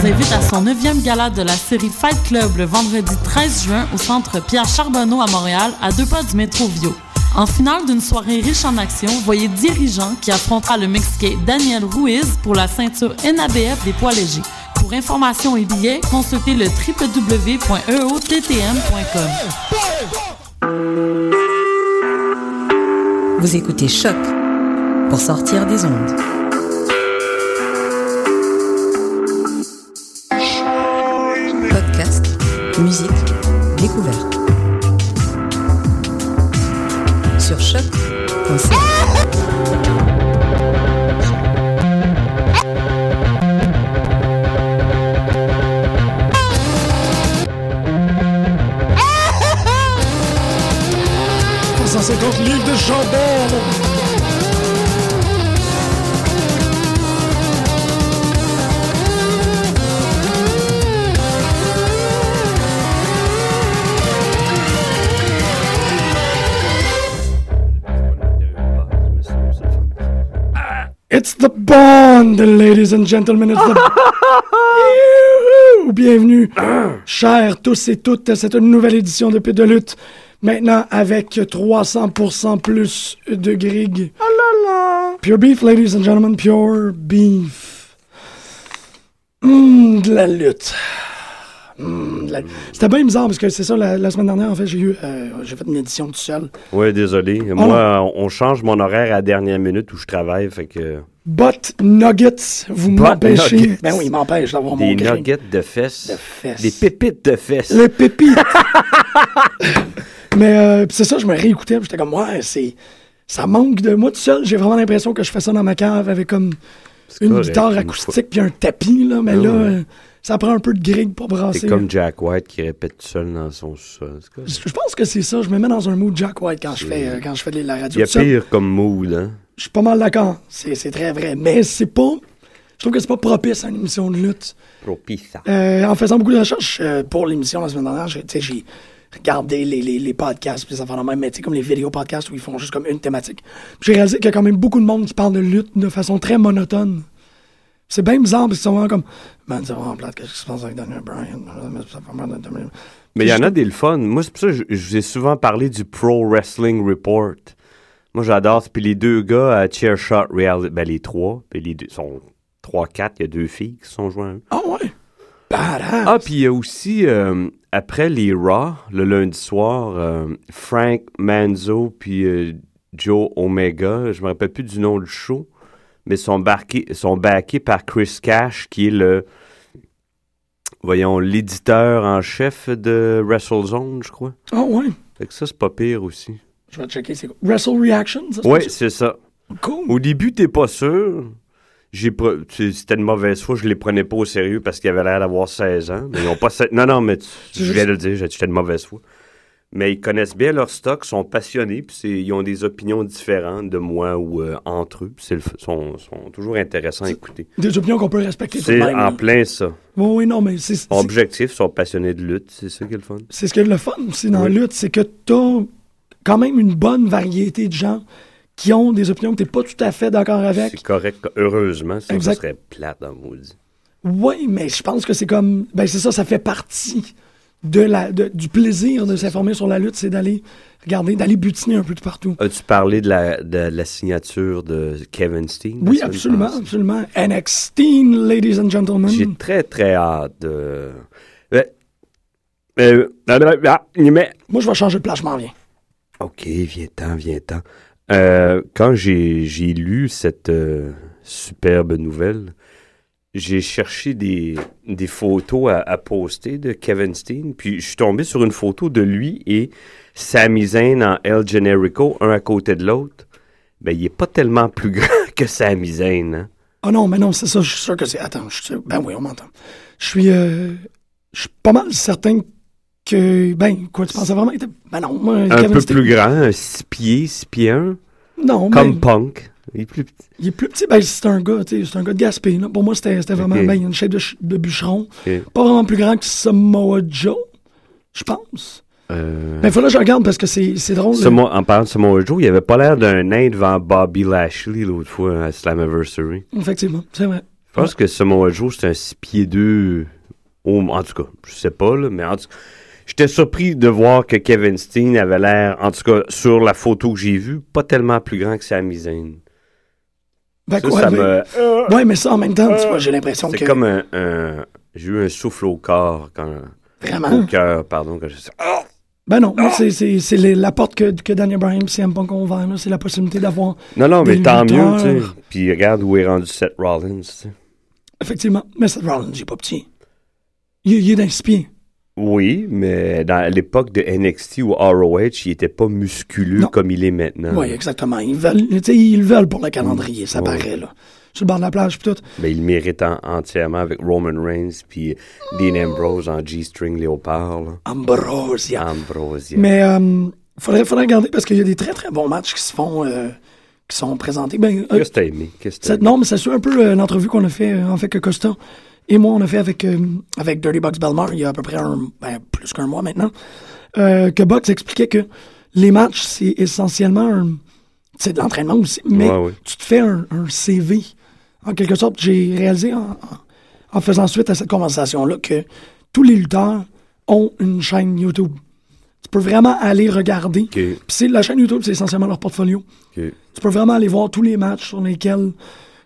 vous invite à son 9e gala de la série Fight Club le vendredi 13 juin au centre Pierre Charbonneau à Montréal, à deux pas du métro Vio. En finale d'une soirée riche en action, voyez Dirigeant qui affrontera le Mexicain Daniel Ruiz pour la ceinture NABF des poids légers. Pour information et billets, consultez le www.eottm.com. Vous écoutez Choc pour sortir des ondes. Musique, découverte. Sur choc.ca. livres de chambon. It's the Bond, ladies and gentlemen. It's the... Youhou! Bienvenue, chers tous et toutes, à cette nouvelle édition de de lutte. Maintenant, avec 300% plus de grig. Ah là là! Pure beef, ladies and gentlemen, pure beef. Hum, de la lutte. De la- C'était bien bizarre parce que c'est ça, la, la semaine dernière, en fait, j'ai eu, euh, j'ai fait une édition tout seul. Ouais, désolé. Moi, on change mon horaire à la dernière minute où je travaille, fait que But Nuggets, vous m'empêchez. Ben oui, il m'empêche d'avoir des mon grig. nuggets de fesses, De fesses. des pépites de fesses. Les pépites. Mais euh, c'est ça, je me réécoutais, j'étais comme, ouais, c'est. Ça manque de moi tout seul. J'ai vraiment l'impression que je fais ça dans ma cave avec comme une correct, guitare acoustique puis un tapis, là. Mais Ah là, ouais. euh, ça prend un peu de grig pour brasser. C'est comme Jack White qui répète tout seul dans son sol. Je pense que c'est ça. Je me mets dans un mood Jack White quand je fais, euh, quand je fais de la Il radio. y a pire comme mood, hein? Je suis pas mal d'accord. C'est c'est très vrai. Mais c'est pas. Je trouve que c'est pas propice à une émission de lutte. Propice. Euh, en faisant beaucoup de recherches euh, pour l'émission la semaine dernière, j'ai- regardé les, les, les podcasts, puis ça fait même, mais comme les vidéos podcasts où ils font juste comme une thématique. J'ai réalisé qu'il y a quand même beaucoup de monde qui parle de lutte de façon très monotone. C'est bien bizarre, parce qu'ils sont vraiment comme, man, c'est vraiment plate, qu'est-ce qui se passe avec Daniel Bryan? Mais il y en a des le fun. Moi, c'est pour ça que je, je vous ai souvent parlé du Pro Wrestling Report. Moi, j'adore. Puis les deux gars à Chair Shot Reality, ben les trois, puis les deux sont trois, quatre, il y a deux filles qui se sont joints. Ah ouais? Badass! Ah, puis il y a aussi, euh, après les Raw, le lundi soir, euh, Frank Manzo puis euh, Joe Omega, je me rappelle plus du nom du show, mais sont, barqués, sont backés par Chris Cash, qui est le, voyons, l'éditeur en chef de WrestleZone, je crois. Ah ouais? Fait que ça, c'est pas pire aussi. Je vais checker, c'est quoi? Wrestle Reaction? ça, ça? c'est ça. Cool. Au début, t'es pas sûr. J'ai pre- tu- C'était de mauvaise foi, je les prenais pas au sérieux parce qu'ils avaient l'air d'avoir 16 ans. Mais ils ont pas Non, non, mais tu- je viens de le dire, j'ai- j'étais de mauvaise foi. Mais ils connaissent bien leur stock, sont passionnés, puis c'est- ils ont des opinions différentes de moi ou euh, entre eux. Puis c'est le f- sont, sont toujours intéressants à écouter. Des opinions qu'on peut respecter C'est en plein ça. Oui, oui, non, mais c'est... Objectif, ils sont passionnés de lutte, c'est ça qui est le fun. C'est ce que le fun aussi dans Oui. la lutte, c'est que t'as quand même une bonne variété de gens qui ont des opinions que t'es pas tout à fait d'accord avec. C'est correct, heureusement, sinon ça serait plate dans maudit. Oui, mais je pense que c'est comme. Ben, c'est ça, ça fait partie de la, de- du plaisir de s'informer sur la lutte, c'est d'aller regarder, d'aller butiner un peu de partout. As-tu parlé de la, de la signature de Kevin Steen? Oui, absolument, passée? absolument. NXT, ladies and gentlemen. J'ai très, très hâte de. Mais- Moi, je vais changer de place, je m'en viens. Ok, viens-t'en, viens-t'en. Euh, quand j'ai j'ai lu cette euh, superbe nouvelle, j'ai cherché des, des photos à, à poster de Kevin Steen, puis je suis tombé sur une photo de lui et Sami Zayn en El Generico, un à côté de l'autre. Ben, il est pas tellement plus grand que Sami Zayn, hein? Ah non, mais non, c'est ça, je suis sûr que c'est. Attends, je suis sûr. Ben oui, on m'entend. Je suis. euh, Je suis pas mal certain que. Ben, quoi, tu pensais vraiment Ben non, moi, Un Kevin peu Steen- plus grand, 6 pieds, 6 pieds 1, Non, comme mais Punk. Il est plus petit. il est plus petit. Ben, c'est un gars, tu sais, c'est un gars de Gaspé. Là. Pour moi, c'était vraiment. Ben, il a une shape de, ch- de bûcheron. Pas vraiment plus grand que Samoa Joe, je pense. Euh, Mais il faut là que je regarde parce que c'est drôle. Samoa- en parlant de Samoa Joe, il avait pas l'air d'un nain devant Bobby Lashley l'autre fois à Slammiversary. Effectivement, c'est vrai. Je pense que Samoa Joe, c'est un 6 pieds 2. en tout cas, je sais pas, là, mais en tout cas, j'étais surpris de voir que Kevin Steen avait l'air, en tout cas, sur la photo que j'ai vue, pas tellement plus grand que Sami Zayn. Ben, Ça, me- Ouais, mais ça, en même temps, tu vois, j'ai l'impression que. C'est comme un, un- J'ai eu un souffle au corps, quand, Vraiment? au cœur, pardon, je Ah! Ben non, moi, c'est- la porte que, que Daniel Bryan et CM Punk ont ouvert. C'est la possibilité d'avoir. Non, non, mais tant mieux, tu sais. Puis regarde où est rendu Seth Rollins, tu sais. Effectivement. Mais Seth Rollins, il est pas petit. Il, il est d'un six pieds. Oui, mais dans l'époque de NXT ou ROH, il était pas musculeux Non. comme il est maintenant. Oui, exactement. Ils veulent, ils veulent pour le calendrier, ça Ouais. paraît, là. Sur le bord de la plage, puis tout. Mais il mérite en- entièrement avec Roman Reigns puis Dean Ambrose en G-string léopard. là. Ambrosia. Ambrosia. Mais euh, faudrait, faudrait regarder parce qu'il y a des très très bons matchs qui se font, euh, qui sont présentés. Ben, euh, Qu'est-ce que t'as aimé? Qu'est-ce que aimé? non, mais ça suit un peu euh, l'entrevue qu'on a fait, euh, en fait, que Costa et moi, on a fait avec, euh, avec Dirty Bucks Belmar il y a à peu près un, ben, plus qu'un mois maintenant, euh, que Bucks expliquait que les matchs, c'est essentiellement un- c'est de l'entraînement aussi, mais Ouais, ouais. tu te fais un, un CV. En quelque sorte, j'ai réalisé en, en- faisant suite à cette conversation-là que tous les lutteurs ont une chaîne YouTube. Tu peux vraiment aller regarder. Puis la chaîne YouTube, c'est essentiellement leur portfolio. Tu peux vraiment aller voir tous les matchs sur lesquels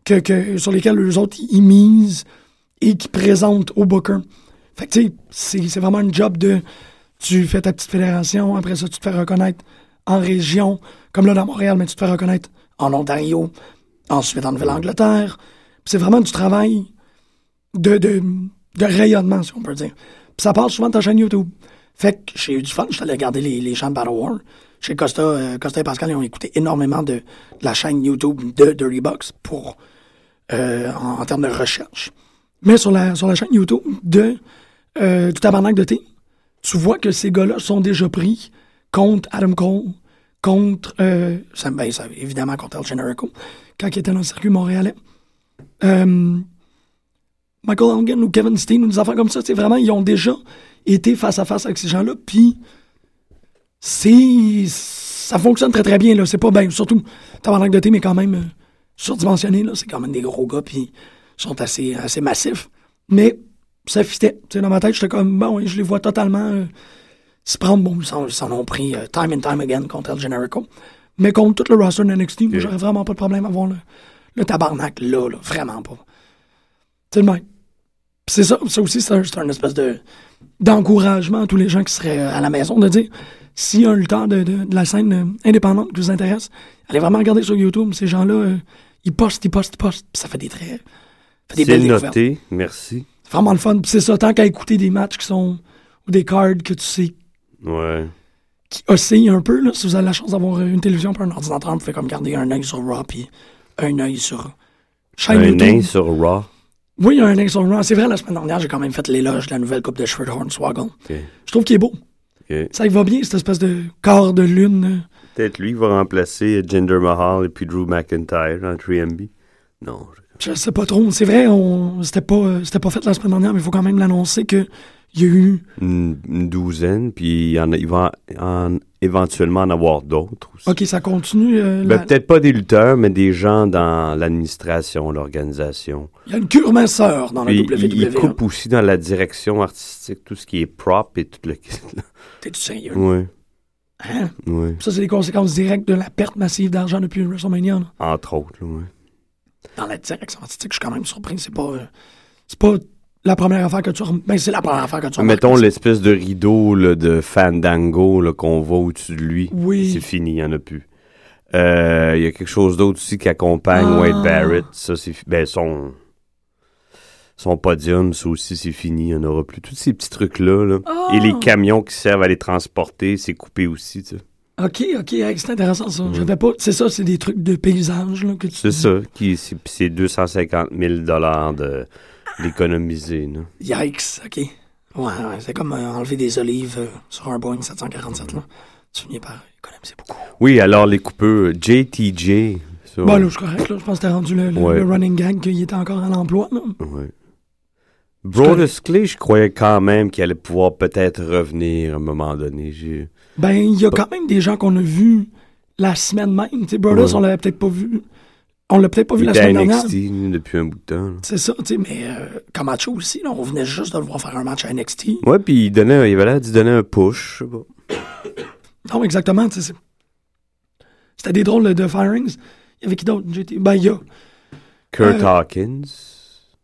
que, que- sur lesquels les autres ils misent et qui présentent au Booker. Fait que tu sais, c'est vraiment un job de tu fais ta petite fédération, après ça tu te fais reconnaître en région, comme là dans Montréal, mais tu te fais reconnaître en Ontario, ensuite en Nouvelle-Angleterre. C'est vraiment du travail de, de, rayonnement, si on peut dire. Puis ça passe souvent de ta chaîne YouTube. Fait que j'ai eu du fun, je suis allé regarder les, les chants de Battle War. Chez Costa, euh, Costa et Pascal, ils ont écouté énormément de, la chaîne YouTube de Dirty Box pour, euh, en termes de recherche. Mais sur la, sur la chaîne YouTube de, euh, du Tabarnak de thé, tu vois que ces gars-là sont déjà pris contre Adam Cole, contre, euh, ben, évidemment contre El Generico, quand il était dans le circuit montréalais. Euh, Michael Hogan ou Kevin Steen ou des affaires comme ça, c'est vraiment, ils ont déjà été face à face avec ces gens-là, puis c'est ça fonctionne très très bien là. C'est pas bien surtout tabarnak de thé mais quand même euh, surdimensionné là. C'est quand même des gros gars puis sont assez assez massifs mais ça fitait dans ma tête j'étais comme bon je les vois totalement euh, se prendre bon ils s'en, ont pris euh, time and time again contre El Generico mais contre tout le roster de NXT Ok. j'aurais vraiment pas de problème à voir le, le tabarnak là, là vraiment pas c'est le même c'est ça ça aussi c'est un, espèce de d'encouragement à tous les gens qui seraient euh, à la maison de dire si un lutteur de, de, de la scène euh, indépendante qui vous intéresse, allez vraiment regarder sur YouTube. Ces gens-là, ils postent, ils postent, ils postent. Ça fait des traits. C'est noté, merci. C'est vraiment le fun. C'est ça, tant qu'à écouter des matchs qui sont. ou des cards que tu sais Ouais. qui oscillent un peu, là, si vous avez la chance d'avoir une télévision puis un ordinateur, vous pouvez comme garder un œil sur Raw puis un œil sur chaîne Un nain sur Raw. Oui, il y a un œil sur Raw. C'est vrai, la semaine dernière, j'ai quand même fait l'éloge de la nouvelle coupe de Shred Hornswoggle. Ok, Je trouve qu'il est beau. ok. Ça y va bien, cette espèce de corps de lune. euh, Peut-être lui va remplacer Jinder Mahal et puis Drew McIntyre en 3MB. Non. je- Je sais pas trop. C'est vrai, on c'était pas euh, c'était pas fait la semaine dernière, mais il faut quand même l'annoncer que il y a eu Une, une douzaine, puis il, y en a- il va en- éventuellement en avoir d'autres aussi. OK, ça continue. euh, Ben, la- Peut-être pas des lutteurs, mais des gens dans l'administration, l'organisation. Il y a une cure minceur dans la Puis WWE. il, il coupe aussi dans la direction artistique, tout ce qui est prop et tout le kit. là. T'es-tu sérieux? Ouais, Hein? ouais. Ça, c'est des conséquences directes de la perte massive d'argent depuis WrestleMania. là. Entre autres, ouais. Dans la direction artistique, je suis quand même surpris. C'est pas, c'est pas la première affaire que tu rem- Ben, c'est la première affaire que tu. Mettons l'espèce de rideau là, de Fandango qu'on voit au-dessus de lui. Oui. C'est fini, il n'y en a plus. Euh, Il y a quelque chose d'autre aussi qui accompagne Ah. Wade Barrett. Ça, c'est ben, son, son podium, ça aussi, c'est fini. Il n'y en aura plus. Tous ces petits trucs-là. là. Ah. Et les camions qui servent à les transporter, c'est coupé aussi. tu sais. OK, OK, c'est intéressant ça. J'avais pas... C'est ça, c'est des trucs de paysage là, que tu C'est ça. Qui, c'est, puis c'est 250 000 de, d'économiser. là. Yikes, OK. Ouais, ouais, c'est comme euh, enlever des olives euh, sur un Boeing 747, là. Tu finis par économiser beaucoup. Oui, alors les coupeurs, JTJ. ça, Bon, là, je suis correct, là. Je pense que t'as rendu le, le- Ouais. le running gag qu'il était encore à l'emploi, là. Ouais. Brodus Clay, je croyais quand même qu'il allait pouvoir peut-être revenir à un moment donné. J'ai... Ben, il y a quand même des gens qu'on a vus la semaine même. Tu sais, Brothers, Ouais. on l'avait peut-être pas vu On l'a peut-être pas vu la à semaine dernière. NXT depuis un bout de temps. C'est ça, tu sais, mais euh, Camacho aussi, là, on venait juste de le voir faire un match à NXT. Ouais, puis il donnait, il avait l'air d'y donner un push. je sais pas. Non, exactement, tu sais. C'était des drôles de firings. Il y avait qui d'autre? JT? Ben, il y a. Kurt Euh, Hawkins.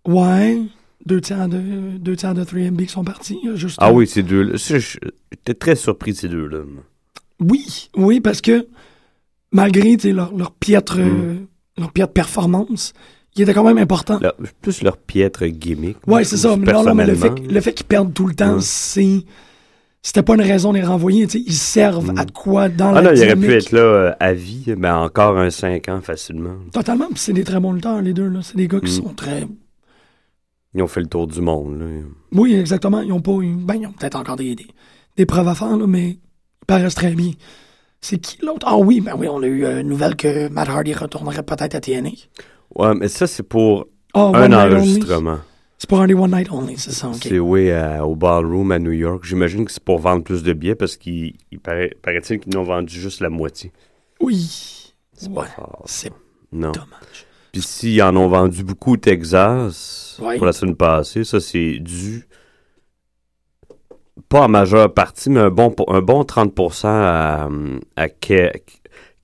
Ouais. Deux tiers de, deux tiers de 3MB qui sont partis. a Juste, Ah euh, oui, ces deux-là. J'étais très surpris de ces deux-là. Oui, oui, parce que malgré leur, leur piètre, Mm. euh, leur piètre performance, il était quand même important. Leur- plus leur piètre gimmick. Ouais, moi, c'est ça. Mais non, non, mais le fait, le fait qu'ils perdent tout le temps, Ouais. c'est. C'était pas une raison de les renvoyer. Ils servent Mm. à quoi dans Ah la non, il aurait pu être là euh, à vie, mais encore un 5 ans facilement. Totalement. Puis c'est des très bons lutteurs, les deux. C'est des gars qui Mm. sont très. Ils ont fait le tour du monde. Là. Oui, exactement. Ils ont pas. Ben, ils ont peut-être encore des, des, des preuves à faire, là, mais ils paraissent très bien. C'est qui l'autre? Ah oui, ben oui, on a eu euh, une nouvelle que Matt Hardy retournerait peut-être à TNA. Ouais, mais ça, c'est pour Ah, un enregistrement. C'est pour un des One Night Only, c'est ça. C'est oui, au Ballroom à New York. J'imagine que c'est pour vendre plus de billets parce qu'il il paraît, paraît-il qu'ils n'ont vendu juste la moitié. Oui. C'est pas fort. c'est Non. dommage. Puis s'ils en ont vendu beaucoup au Texas pour la semaine passée, ça c'est dû pas en majeure partie, mais un bon, un bon 30% à, à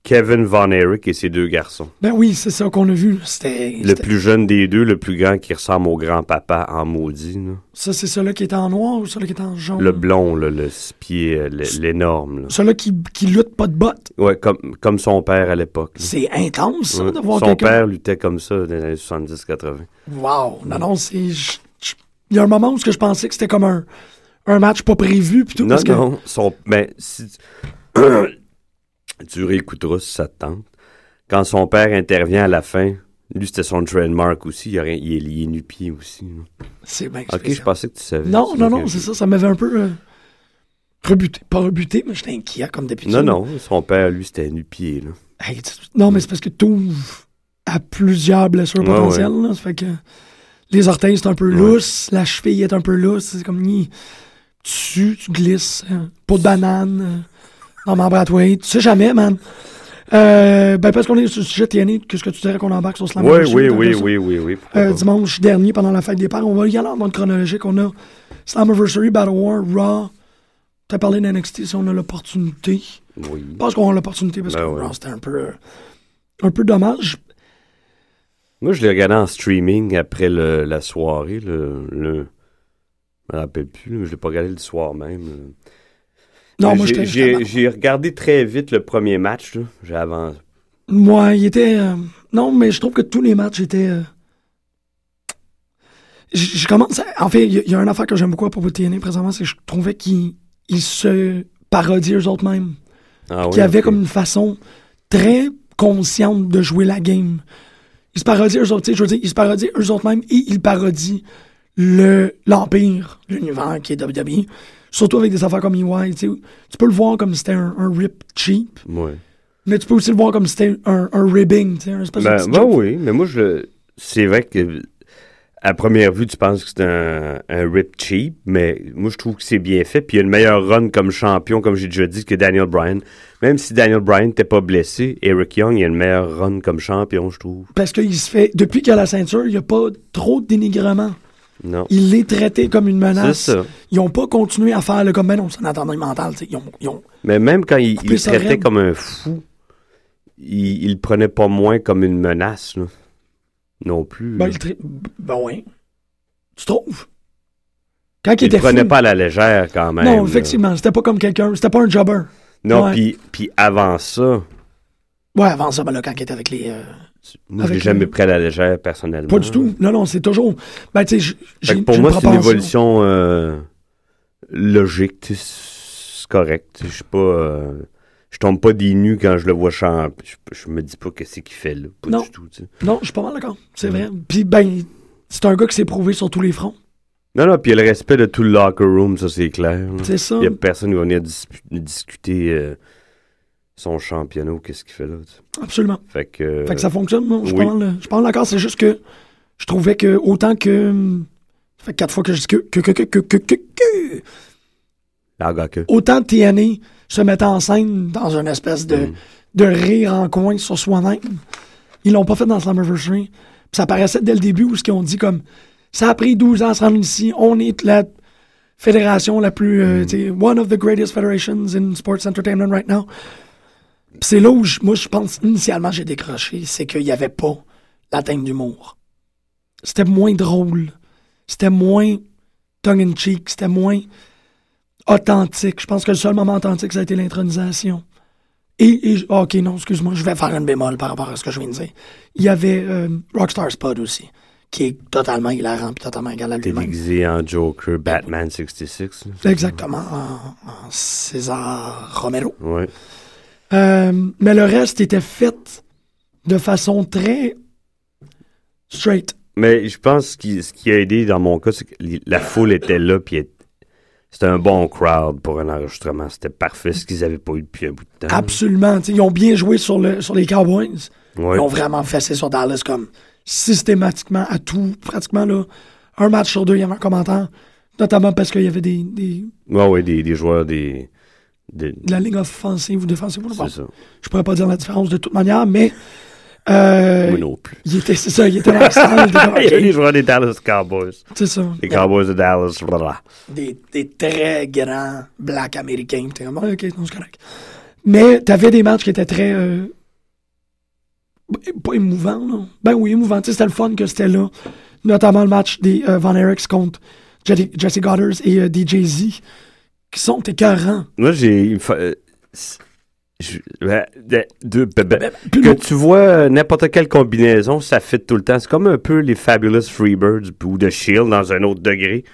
Kevin Von Erich et ses deux garçons. Ben oui, c'est ça qu'on a vu. C'était. Le plus jeune des deux, le plus grand qui ressemble au grand-papa en maudit. là. Ça, c'est celui qui était en noir ou celui qui était en jaune? Le blond, là, le six pieds, euh, l'énorme. Celui qui, qui lutte pas de bottes? Ouais, comme, comme son père à l'époque. C'est intense, ça, Ouais. de voir Son père luttait comme ça dans les années 70-80. Wow. Non, non, c'est. Il y a un moment où que je pensais que c'était comme un, un match pas prévu, puis tout, Non, parce que. non, son, ben, si tu réécouteras si ça te tente. Quand son père intervient à la fin, lui, c'était son trademark aussi. Il, est lié nu-pied aussi. C'est bien Ok, je pensais que tu savais. Non, non, non, c'est ça. Ça m'avait un peu. euh, rebuté. Pas rebuté, mais j'étais inquiet comme d'habitude. Non, non, son père, lui, c'était nu-pied. là. Hey, non, mais c'est parce que tu à plusieurs blessures Ouais, potentielles. Là, ça fait que les orteils, c'est un peu Ouais. lousse. La cheville est un peu lousse. C'est comme ni tu, tu glisses. hein, peau de banane. À toi. Tu sais jamais, man. Euh, ben, parce qu'on est sur le sujet TNA, qu'est-ce que tu dirais qu'on embarque sur Slam Oui, oui, oui, oui, oui, oui. Euh, dimanche dernier, pendant la fête des pères, on va y aller en mode chronologique. On a Slammiversary, Battle War, Raw. T'as parlé d'NXT si on a l'opportunité. Oui. Je pense qu'on a l'opportunité parce Ben que ouais. Raw, c'était un peu, un peu dommage. Moi, je l'ai regardé en streaming après le- la soirée. Le, le- Je me rappelle plus, mais je l'ai pas regardé le soir même. Non, Mais moi, j'ai- regardé très vite le premier match. là. J'ai avancé. Moi, il était. euh, Non, mais je trouve que tous les matchs étaient. euh, Je commence. à- En fait, il y, a- il y a une affaire que j'aime beaucoup à propos de TNA présentement, c'est que je trouvais qu'ils ils se parodiaient eux-mêmes. Ah, oui, avaient ok. comme une façon très consciente de jouer la game. Ils se parodient eux autres, tu sais, je veux dire, ils se parodient eux autres mêmes et ils parodient le l'Empire, l'univers qui est WWE. Surtout avec des affaires comme EY, tu peux le voir comme si c'était un, un rip cheap, Ouais. mais tu peux aussi le voir comme si c'était un, un ribbing, un espèce Ben, ben oui, mais moi, je c'est vrai que à première vue, tu penses que c'est un, un rip cheap, mais moi, je trouve que c'est bien fait. Puis il y a une meilleure run comme champion, comme j'ai déjà dit, que Daniel Bryan. Même si Daniel Bryan n'était pas blessé, Eric Young, il a une meilleure run comme champion, je trouve. Parce qu'il se fait, depuis qu'il a la ceinture, il n'y a pas trop de dénigrement. Non. Il est traité comme une menace. ça. Ils n'ont pas continué à faire le comme, ben non, c'est un attendant mental, tu sais. Ils ont, ils ont- Mais même quand il, il traitait comme un fou, il, il le prenait pas moins comme une menace, là. Non plus. Ben, il ben ouais. Tu trouves? Quand il il était le prenait fou- pas à la légère quand même. Non, effectivement, c'était pas comme quelqu'un, c'était pas un jobber. Non, puis avant ça, Ouais, avant ça, ben là, quand il était avec les. euh, moi, je l'ai jamais pris à la légère personnellement. Pas du tout. Non, non, c'est toujours. Ben, tu sais, pour moi, c'est une évolution euh, logique. C'est correct. Je suis pas. euh, je tombe pas des nues quand je le vois chanter. Je, je me dis pas que c'est qu'il fait là. Pas Non. du tout. Non, je suis pas mal d'accord. C'est vrai. Puis, ben, c'est un gars qui s'est prouvé sur tous les fronts. Non, non, puis il y a le respect de tout le locker room, ça c'est clair. C'est ça. Il y a personne qui va venir dis- discuter euh, son championnat ou qu'est-ce qu'il fait là. tu sais? Absolument. Fait que. euh, Fait que ça fonctionne. Non, je oui. mal, je d'accord. C'est juste que je trouvais que autant que. Ça fait quatre fois que je dis que. que, que, que, que, que, que, que- autant TNA se mettait en scène dans une espèce de, Mm. de rire en coin sur soi-même. Ils l'ont pas fait dans Slammiversary. Puis ça paraissait dès le début où ce qu'ils ont dit comme ça a pris 12 ans à se rendre ici, on est la fédération la plus euh, sais, one of the greatest federations in sports entertainment right now. C'est là où je- moi je pense initialement j'ai décroché, c'est qu'il y avait pas la teinte d'humour. C'était moins drôle, c'était moins tongue in cheek, c'était moins authentique. Je pense que le seul moment authentique, ça a été l'intronisation. Et, et- ok, non, excuse-moi, je vais faire une bémol par rapport à ce que je viens de dire. Il y avait euh, Rockstar Spud aussi, qui est totalement hilarant puis totalement égal à lui-même. déguisé en Joker, Batman 66. là. Exactement, en, en César Romero. Ouais. Euh, mais le reste était fait de façon très straight. Mais je pense que ce qui a aidé dans mon cas, c'est que la foule était là, puis elle- c'était un bon crowd pour un enregistrement. C'était parfait, ce qu'ils n'avaient pas eu depuis un bout de temps. Absolument. Ils ont bien joué sur, le, sur les Cowboys. Ouais. Ils ont vraiment fessé sur Dallas comme systématiquement à tout, pratiquement là. Un match sur deux, il y avait un commentaire. Notamment parce qu'il y avait des, des- Ouais, ouais, des, des joueurs, des. Des- de la ligne offensive ou défensive. Bon, c'est ça. je pourrais pas dire la différence de toute manière, mais euh, Moi non plus. il était, c'est ça, il était dans le il y a des joueurs des Dallas Cowboys. C'est ça. Les Cowboys de Dallas, voilà. Des, des très grands blacks américains. T'es comme, ok, non, c'est correct. Mais t'avais des matchs qui étaient très. euh, pas émouvants, non? Ben oui, émouvants. C'était le fun que c'était là. Notamment le match des euh, Von Erichs contre Jesse Jesse Goddard et euh, DJ Z, qui sont écœurants. Moi, j'ai. euh, je- ouais, de- de- be- be- Plus que tu vois euh, n'importe quelle combinaison, ça fit tout le temps. C'est comme un peu les Fabulous Freebirds ou The Shield dans un autre degré.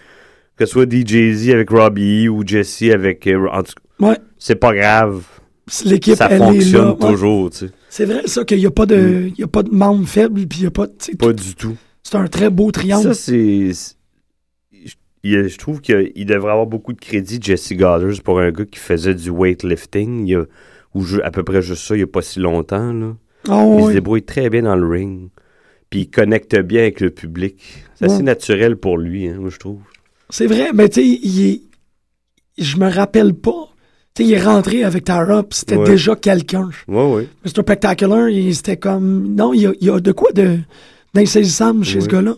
Que ce soit DJZ avec Robbie ou Jesse avec. euh, Ouais, C'est pas grave. l'équipe, Ça elle est là. fonctionne Ouais. toujours, tu sais. C'est vrai, ça, qu'il n'y a pas de, il y a pas de membre faible, puis il y a pas, de- Pas du tout. c'est un très beau triangle. Ça, c'est. Il- je trouve qu'il devrait avoir beaucoup de crédit, Jesse Goddard, pour un gars qui faisait du weightlifting, il a- ou je- à peu près juste ça, il n'y a pas si longtemps. Là. Ah Il se débrouille très bien dans le ring. Puis il connecte bien avec le public. C'est assez Ouais. naturel pour lui, hein, moi, je trouve. C'est vrai, mais tu sais, il est, je me rappelle pas. Tu sais, il est rentré avec Tara, puis c'était Ouais. déjà quelqu'un. Ouais, ouais. Mr. Spectacular, il- c'était comme, non, il y a, il y a de quoi de, d'insaisissable chez ce gars-là,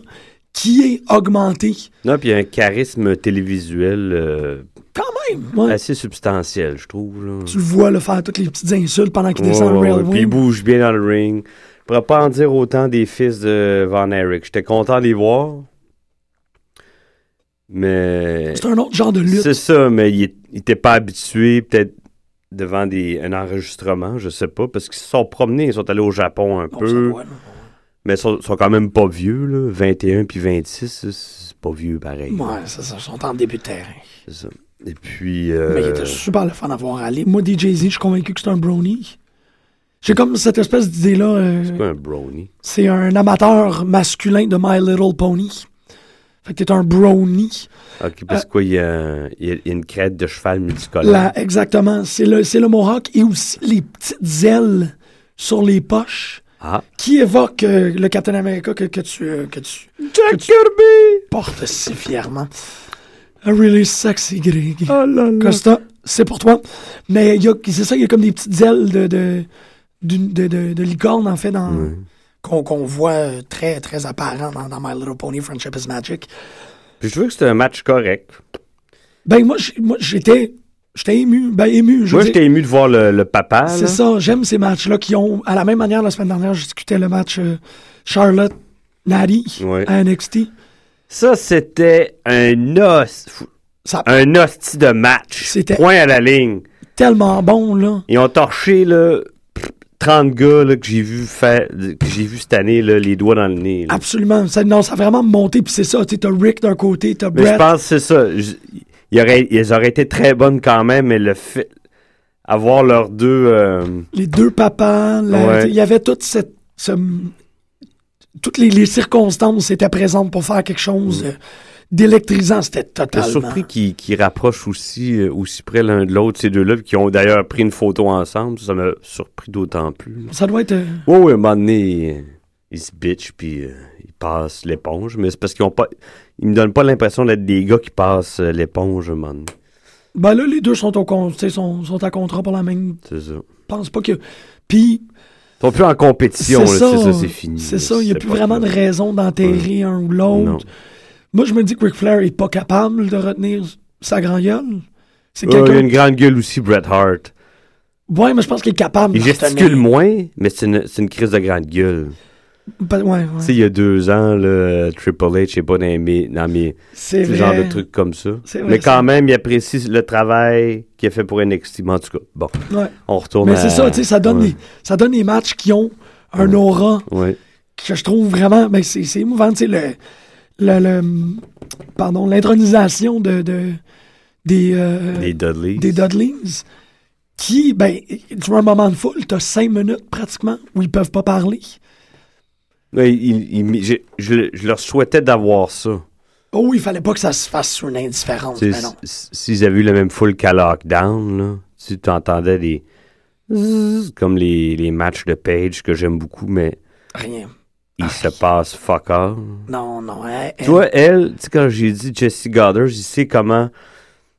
qui est augmenté. Non, puis il y a un charisme télévisuel euh, Quand même, ouais. assez substantiel, je trouve. Là. Tu le vois là, faire toutes les petites insultes pendant qu'il Ouais, descend le ouais, railway. Puis il bouge bien dans le ring. Je pourrais pas en dire autant des fils de Van Eric. J'étais content de les voir. Mais. C'est un autre genre de lutte. C'est ça, mais il n'était pas habitué, peut-être, devant des, un enregistrement, je sais pas, parce qu'ils se sont promenés, ils sont allés au Japon un peu, là. Mais ils sont, sont quand même pas vieux, là. 21 puis 26, c'est pas vieux pareil. Ouais, c'est ça, ils sont en début de terrain. C'est ça. Et puis. euh, Mais il était super le fun à voir aller. Moi, DJ Z, je suis convaincu que c'est un brownie. J'ai comme cette espèce d'idée-là. euh, c'est quoi un brownie? c'est un amateur masculin de My Little Pony. Fait que t'es un brownie. Ok, parce que quoi, il y, a, il y une crête de cheval multicolore. Là, exactement. C'est le, c'est le mohawk et aussi les petites ailes sur les poches Ah. qui évoquent euh, le Captain America que, que tu, euh, que tu Jack Kirby! portes si fièrement? A really sexy Greg. Oh là là! Costa, c'est pour toi. Mais il y a, c'est ça, il y a comme des petites ailes de, de, d'une- de, de, de licorne, en fait, dans, qu'on, qu'on voit euh, très, très apparent dans, dans My Little Pony Friendship is Magic. Puis je trouvais que c'était un match correct. Ben, moi j'étais, j'étais ému. Ben, ému. Je Moi, j'étais ému de voir le, le papa. C'est ça, j'aime ces matchs-là qui ont, à la même manière, la semaine dernière, je discutais le match euh, Charlotte Ouais. à NXT. Ça, c'était un os. Ça Un hostie de match. C'était- Point à la ligne. tellement bon, là. Ils ont torché là, 30 gars là, que j'ai vu faire que j'ai vu cette année là, les doigts dans le nez. là. Absolument. Ça, non, ça a vraiment monté, puis c'est ça. Tu Rick d'un côté, t'as Mais je pense que c'est ça. Ils auraient, ils auraient été très bonnes quand même, mais le fait avoir leurs deux euh, les deux papas, Ouais. il y avait toute cette, ce- toutes les, les circonstances étaient présentes pour faire quelque chose d'électrisant, c'était totalement. surpris qu'ils rapprochent aussi, euh, aussi près l'un de l'autre, ces deux-là, qui ont d'ailleurs pris une photo ensemble. Ça m'a surpris d'autant plus. Ça doit être. Oui, oui, à un moment donné, ils, ils se bitchent, puis euh, ils passent l'éponge, mais c'est parce qu'ils ont pas. Ils me donnent pas l'impression d'être des gars qui passent euh, l'éponge, donné. Ben là, les deux sont, au con, tu sais, sont, sont à contrat pour la même C'est ça. Je pense pas que. Puis, Ils sont plus en compétition, C'est là, c'est ça, c'est fini. C'est ça, il n'y a plus vraiment de raison d'enterrer un ou l'autre. Moi, je me dis que Ric Flair est pas capable de retenir sa grand gueule. C'est il a une grande gueule aussi, Bret Hart. Ouais, mais je pense qu'il est capable. Il gesticule moins, mais c'est une, c'est une crise de grande gueule. Ouais, ouais. Tu sais, il y a deux ans, là, Triple H n'est pas dans mes, dans mes C'est ce vrai. genre de trucs comme ça. Vrai, Mais quand même, il apprécie le travail qu'il a fait pour NXT. Mais en tout cas, bon, Ouais. on retourne Mais à- c'est ça, tu sais, ça donne, des, ça donne des matchs qui ont un aura que je trouve vraiment, ben c'est c'est émouvant, tu sais, le, le, le- pardon, l'intronisation de, de, des, euh, Les Dudley. des Dudleys, qui, ben, tu vois un moment de foule, t'as cinq minutes pratiquement où ils peuvent pas parler. Il- il- je, je leur souhaitais d'avoir ça. Oh, il fallait pas que ça se fasse sur une indifférence, s- S'ils avaient eu la même foule qu'à Lockdown, là, tu entendais des. Comme les, les matchs de Page que j'aime beaucoup, mais Rien. il se passe fuck all. Non, non, hein, Tu vois, elle, tu sais, quand j'ai dit Jesse Goddard, il sait comment.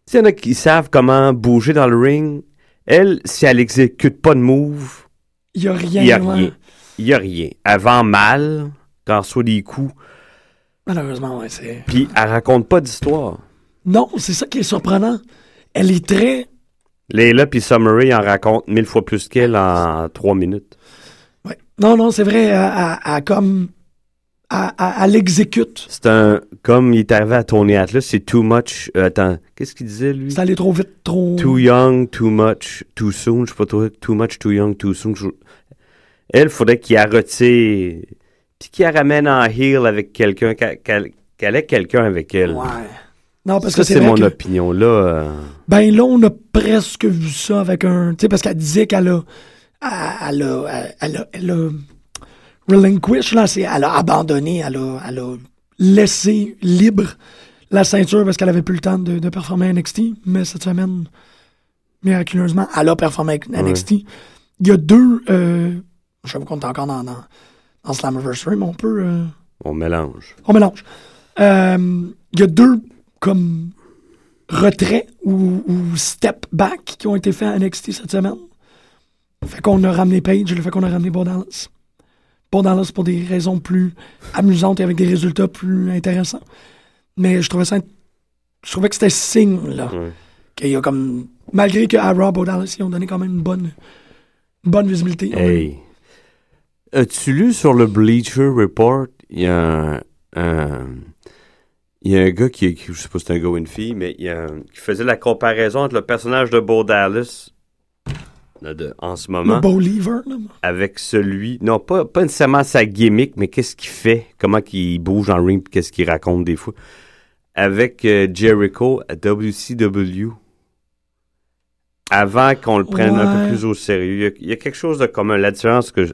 Tu sais, il y en a qui savent comment bouger dans le ring. Elle, si elle exécute pas de move, il y a rien. y a rien. Il y a rien. Elle vend mal, quand elle reçoit des coups, Malheureusement, ouais, c'est... puis elle raconte pas d'histoire. Non, c'est ça qui est surprenant. Elle est très... Layla puis Summery en racontent mille fois plus qu'elle en trois minutes. Ouais. Non, non, c'est vrai, elle, comme... Elle, elle- elle exécute. C'est un. Comme il est arrivé à Tony Atlas, c'est too much. euh, attends, qu'est-ce qu'il disait lui? C'est allé trop vite, trop... Too young, too much, too soon. Je sais pas trop. Too much, too young, too soon. Elle, faudrait qu'il la retire. Puis qu'il la ramène en heel avec quelqu'un. Qu'elle ait quelqu'un avec elle. Ouais. Non, parce ça, que c'est mon que... opinion. Là, euh, Ben là, on a presque vu ça avec un... Tu sais, parce qu'elle disait qu'elle a... Elle a... Elle a... Elle a relinquish, là, c'est... Elle a abandonné, elle a... Elle a laissé libre la ceinture parce qu'elle avait plus le temps de, de performer à NXT. Mais cette semaine, miraculeusement, elle a performé avec NXT. Il y a deux... Euh, je sais pas qu'on est encore dans, dans, dans Slammiversary, mais on peut... euh, on mélange. on mélange. Euh, Il y a deux comme retraits ou, ou step back qui ont été faits à NXT cette semaine. Fait qu'on a ramené Page, le fait qu'on a ramené Bo Dallas. Bo Dallas pour des raisons plus amusantes et avec des résultats plus intéressants. Mais je trouvais ça. Je trouvais que c'était signe, là. Ouais. Qu'il y a comme. Malgré que à Raw, Bo Dallas, ils ont donné quand même une bonne, une bonne visibilité. Hey. As-tu lu sur le Bleacher Report? Il y a un. un- il y a un gars qui, qui- je sais pas si c'est un gars ou une fille, mais il y a un- qui faisait la comparaison entre le personnage de Bo Dallas de- en ce Le moment Bo Lever, là. avec celui, non pas, pas nécessairement sa gimmick, mais qu'est-ce qu'il fait, comment qu'il bouge en ring, qu'est-ce qu'il raconte des fois, avec euh, Jericho à WCW. Avant qu'on le prenne un peu plus au sérieux. Il y, a, il y a quelque chose de commun. La différence que je-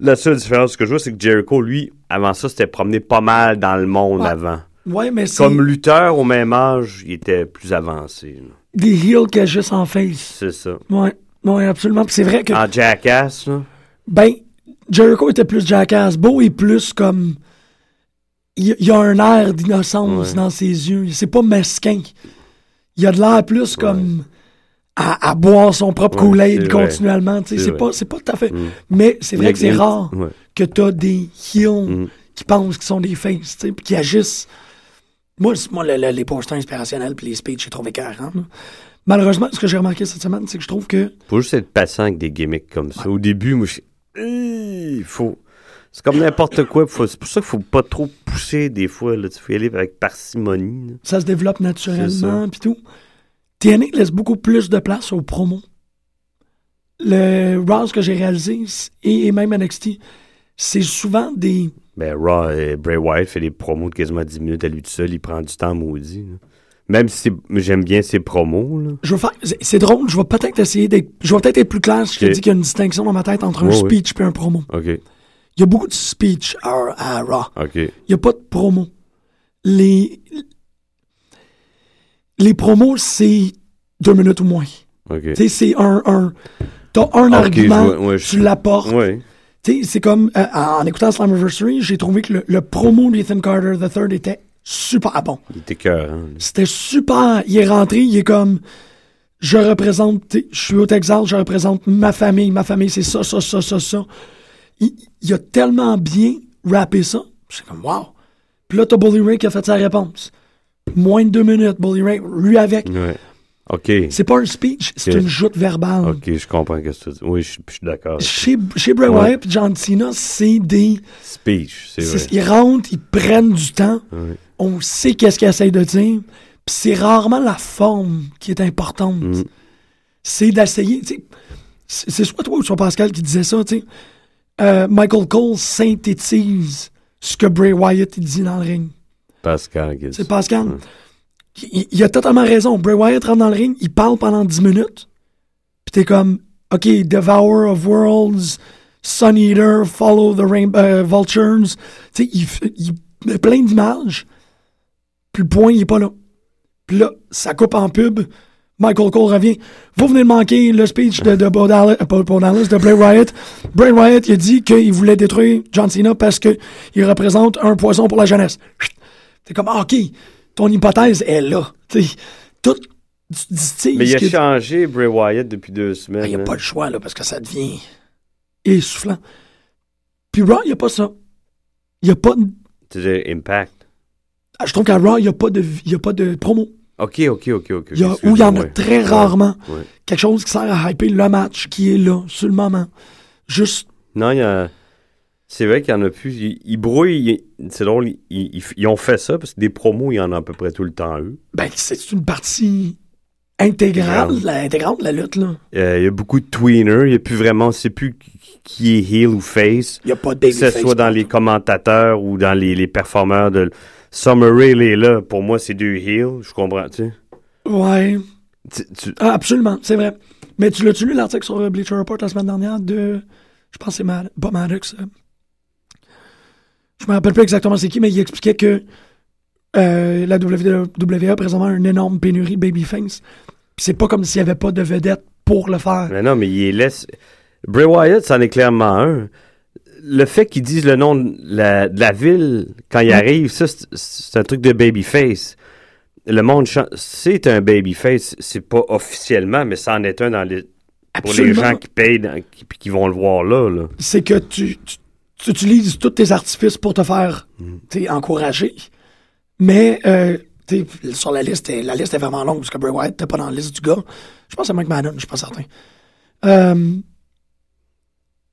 la seule différence que je vois, c'est que Jericho, lui, avant ça, s'était promené pas mal dans le monde Ouais. avant. Ouais, mais c'est Comme lutteur, au même âge, il était plus avancé. là. des heels qui agissent en face. C'est ça. Ouais, ouais, absolument. C'est vrai que, En Jackass, là. ben, Jericho était plus jackass. Beau est plus comme. Il y a un air d'innocence Ouais. dans ses yeux. C'est pas mesquin. Il a de l'air plus comme. À, à boire son propre Ouais, Kool-Aid continuellement. tu sais. C'est pas, pas tout à fait. Mm. Mais c'est vrai que c'est rare Ouais. que t'as des heels Mm. qui pensent qu'ils sont des faces, tu sais, puis qui agissent. Moi, moi le- le- les posters inspirationnels puis les speeches, j'ai trouvé écœurants. là. Malheureusement, ce que j'ai remarqué cette semaine, c'est que je trouve que Faut juste être patient avec des gimmicks comme ça. Au début, moi, je il faut. C'est comme n'importe quoi. faut- C'est pour ça qu'il faut pas trop pousser des fois. Là. Tu faut y aller avec parcimonie. là. ça se développe naturellement, puis tout. TNA laisse beaucoup plus de place aux promos. Le Raw que j'ai réalisé, et, et même NXT, c'est souvent des... Ben, Raw, euh, Bray Wyatt fait des promos de quasiment 10 minutes à lui tout seul. Il prend du temps maudit. là. Même si j'aime bien ses promos. Là. Je vais faire... C'est drôle, je vais peut-être essayer d'être... Je vais peut-être être plus clair si je te dis qu'il y a une distinction dans ma tête entre un speech et un promo. OK. Il y a beaucoup de speech à, à Raw. OK. Il n'y a pas de promo. Les, les promos, c'est deux minutes ou moins. Tu sais, c'est un, un, t'as un Ok, argument, vois, ouais, tu l'apportes. Ouais. Tu sais, c'est comme, euh, en écoutant Slammiversary, j'ai trouvé que le, le promo d'Ethan Carter III était super bon. Il était cœur. Hein, C'était super. Il est rentré, il est comme, je représente, je suis au Texas, je représente ma famille, ma famille c'est ça, ça, ça, ça, ça. Il, il a tellement bien rappé ça, c'est comme wow. Puis là, t'as Bully Ray qui a fait sa réponse. Moins de deux minutes, Bully Ray, lui avec. Ouais. OK. C'est pas un speech, c'est une joute verbale. OK, je comprends ce que tu dis. Oui, je, je suis d'accord. Chez, chez Bray Ouais. Wyatt et John Cena, c'est des. Speech, c'est vrai. Ils rentrent, ils prennent du temps. Ouais. On sait qu'est-ce qu'ils essayent de dire. Puis c'est rarement la forme qui est importante. Mm. C'est d'essayer. C'est soit toi ou soit Pascal qui disait ça. tu sais. Euh, Michael Cole synthétise ce que Bray Wyatt dit dans le ring. Pascal. C'est Pascal. Il, il a totalement raison. Bray Wyatt rentre dans le ring, il parle pendant 10 minutes. Puis t'es comme, OK, Devourer of Worlds, Sun Eater, Follow the Rain euh, Vultures. Tu sais, il, il met plein d'images. Puis le point, il est pas là. Puis là, ça coupe en pub. Michael Cole revient. Vous venez de manquer le speech de, de euh, de Bray Wyatt. Bray Wyatt, il a dit qu'il voulait détruire John Cena parce qu'il représente un poison pour la jeunesse. Chut. C'est comme, ah, OK, ton hypothèse est là. Tu sais, tout. Mais il a que- changé Bray Wyatt depuis deux semaines. il n'y a hein. pas le choix, là, parce que ça devient essoufflant. Puis Raw, il n'y a pas ça. Il n'y a pas de... Tu dis Impact? Ah, Je trouve qu'à Raw, il n'y a, pas de- y a pas de promo. OK, OK, OK, OK. Il y a, ou il y en a très rarement. Ouais. Quelque chose qui sert à hyper le match qui est là, sur le moment. Juste, Non, il y a... C'est vrai qu'il y en a plus. Ils, ils brouillent. C'est drôle. Ils, ils- ils ont fait ça parce que des promos, il y en a à peu près tout le temps, eux. ben, c'est une partie intégrale, la, intégrante de la lutte, là. Euh, il y a beaucoup de tweeners. Il n'y a plus vraiment. C'est plus qui- est heel ou face. Il n'y a pas de Que ce soit dans les commentateurs ou dans les, les performeurs de. Summer Rae, est là. Pour moi, c'est deux heels. Je comprends, tu sais. Ouais. Tu- tu- Ah, absolument, c'est vrai. Mais tu l'as-tu lu l'article sur euh, Bleacher Report la semaine dernière de. Je pense que c'est Mad... pas Maddox. euh. Je me rappelle plus exactement c'est qui, mais il expliquait que euh, la WWE présentement a une énorme pénurie de babyface. C'est pas comme s'il n'y avait pas de vedette pour le faire. Mais non, mais il laisse. Bray Wyatt, c'en est clairement un. Le fait qu'ils disent le nom de la, de la ville quand il Mm. arrive, ça, c'est un truc de babyface. Le monde, c'est un babyface. C'est pas officiellement, mais c'en est un dans les, pour les gens qui payent, dans- qui, vont le voir là. là. C'est que tu, tu, tu utilises tous tes artifices pour te faire Mm. encourager. Mais euh, sur la liste, la liste est vraiment longue parce que Bray Wyatt n'était pas dans la liste du gars. Je pense c'est Mike Madden, je suis pas certain. Euh,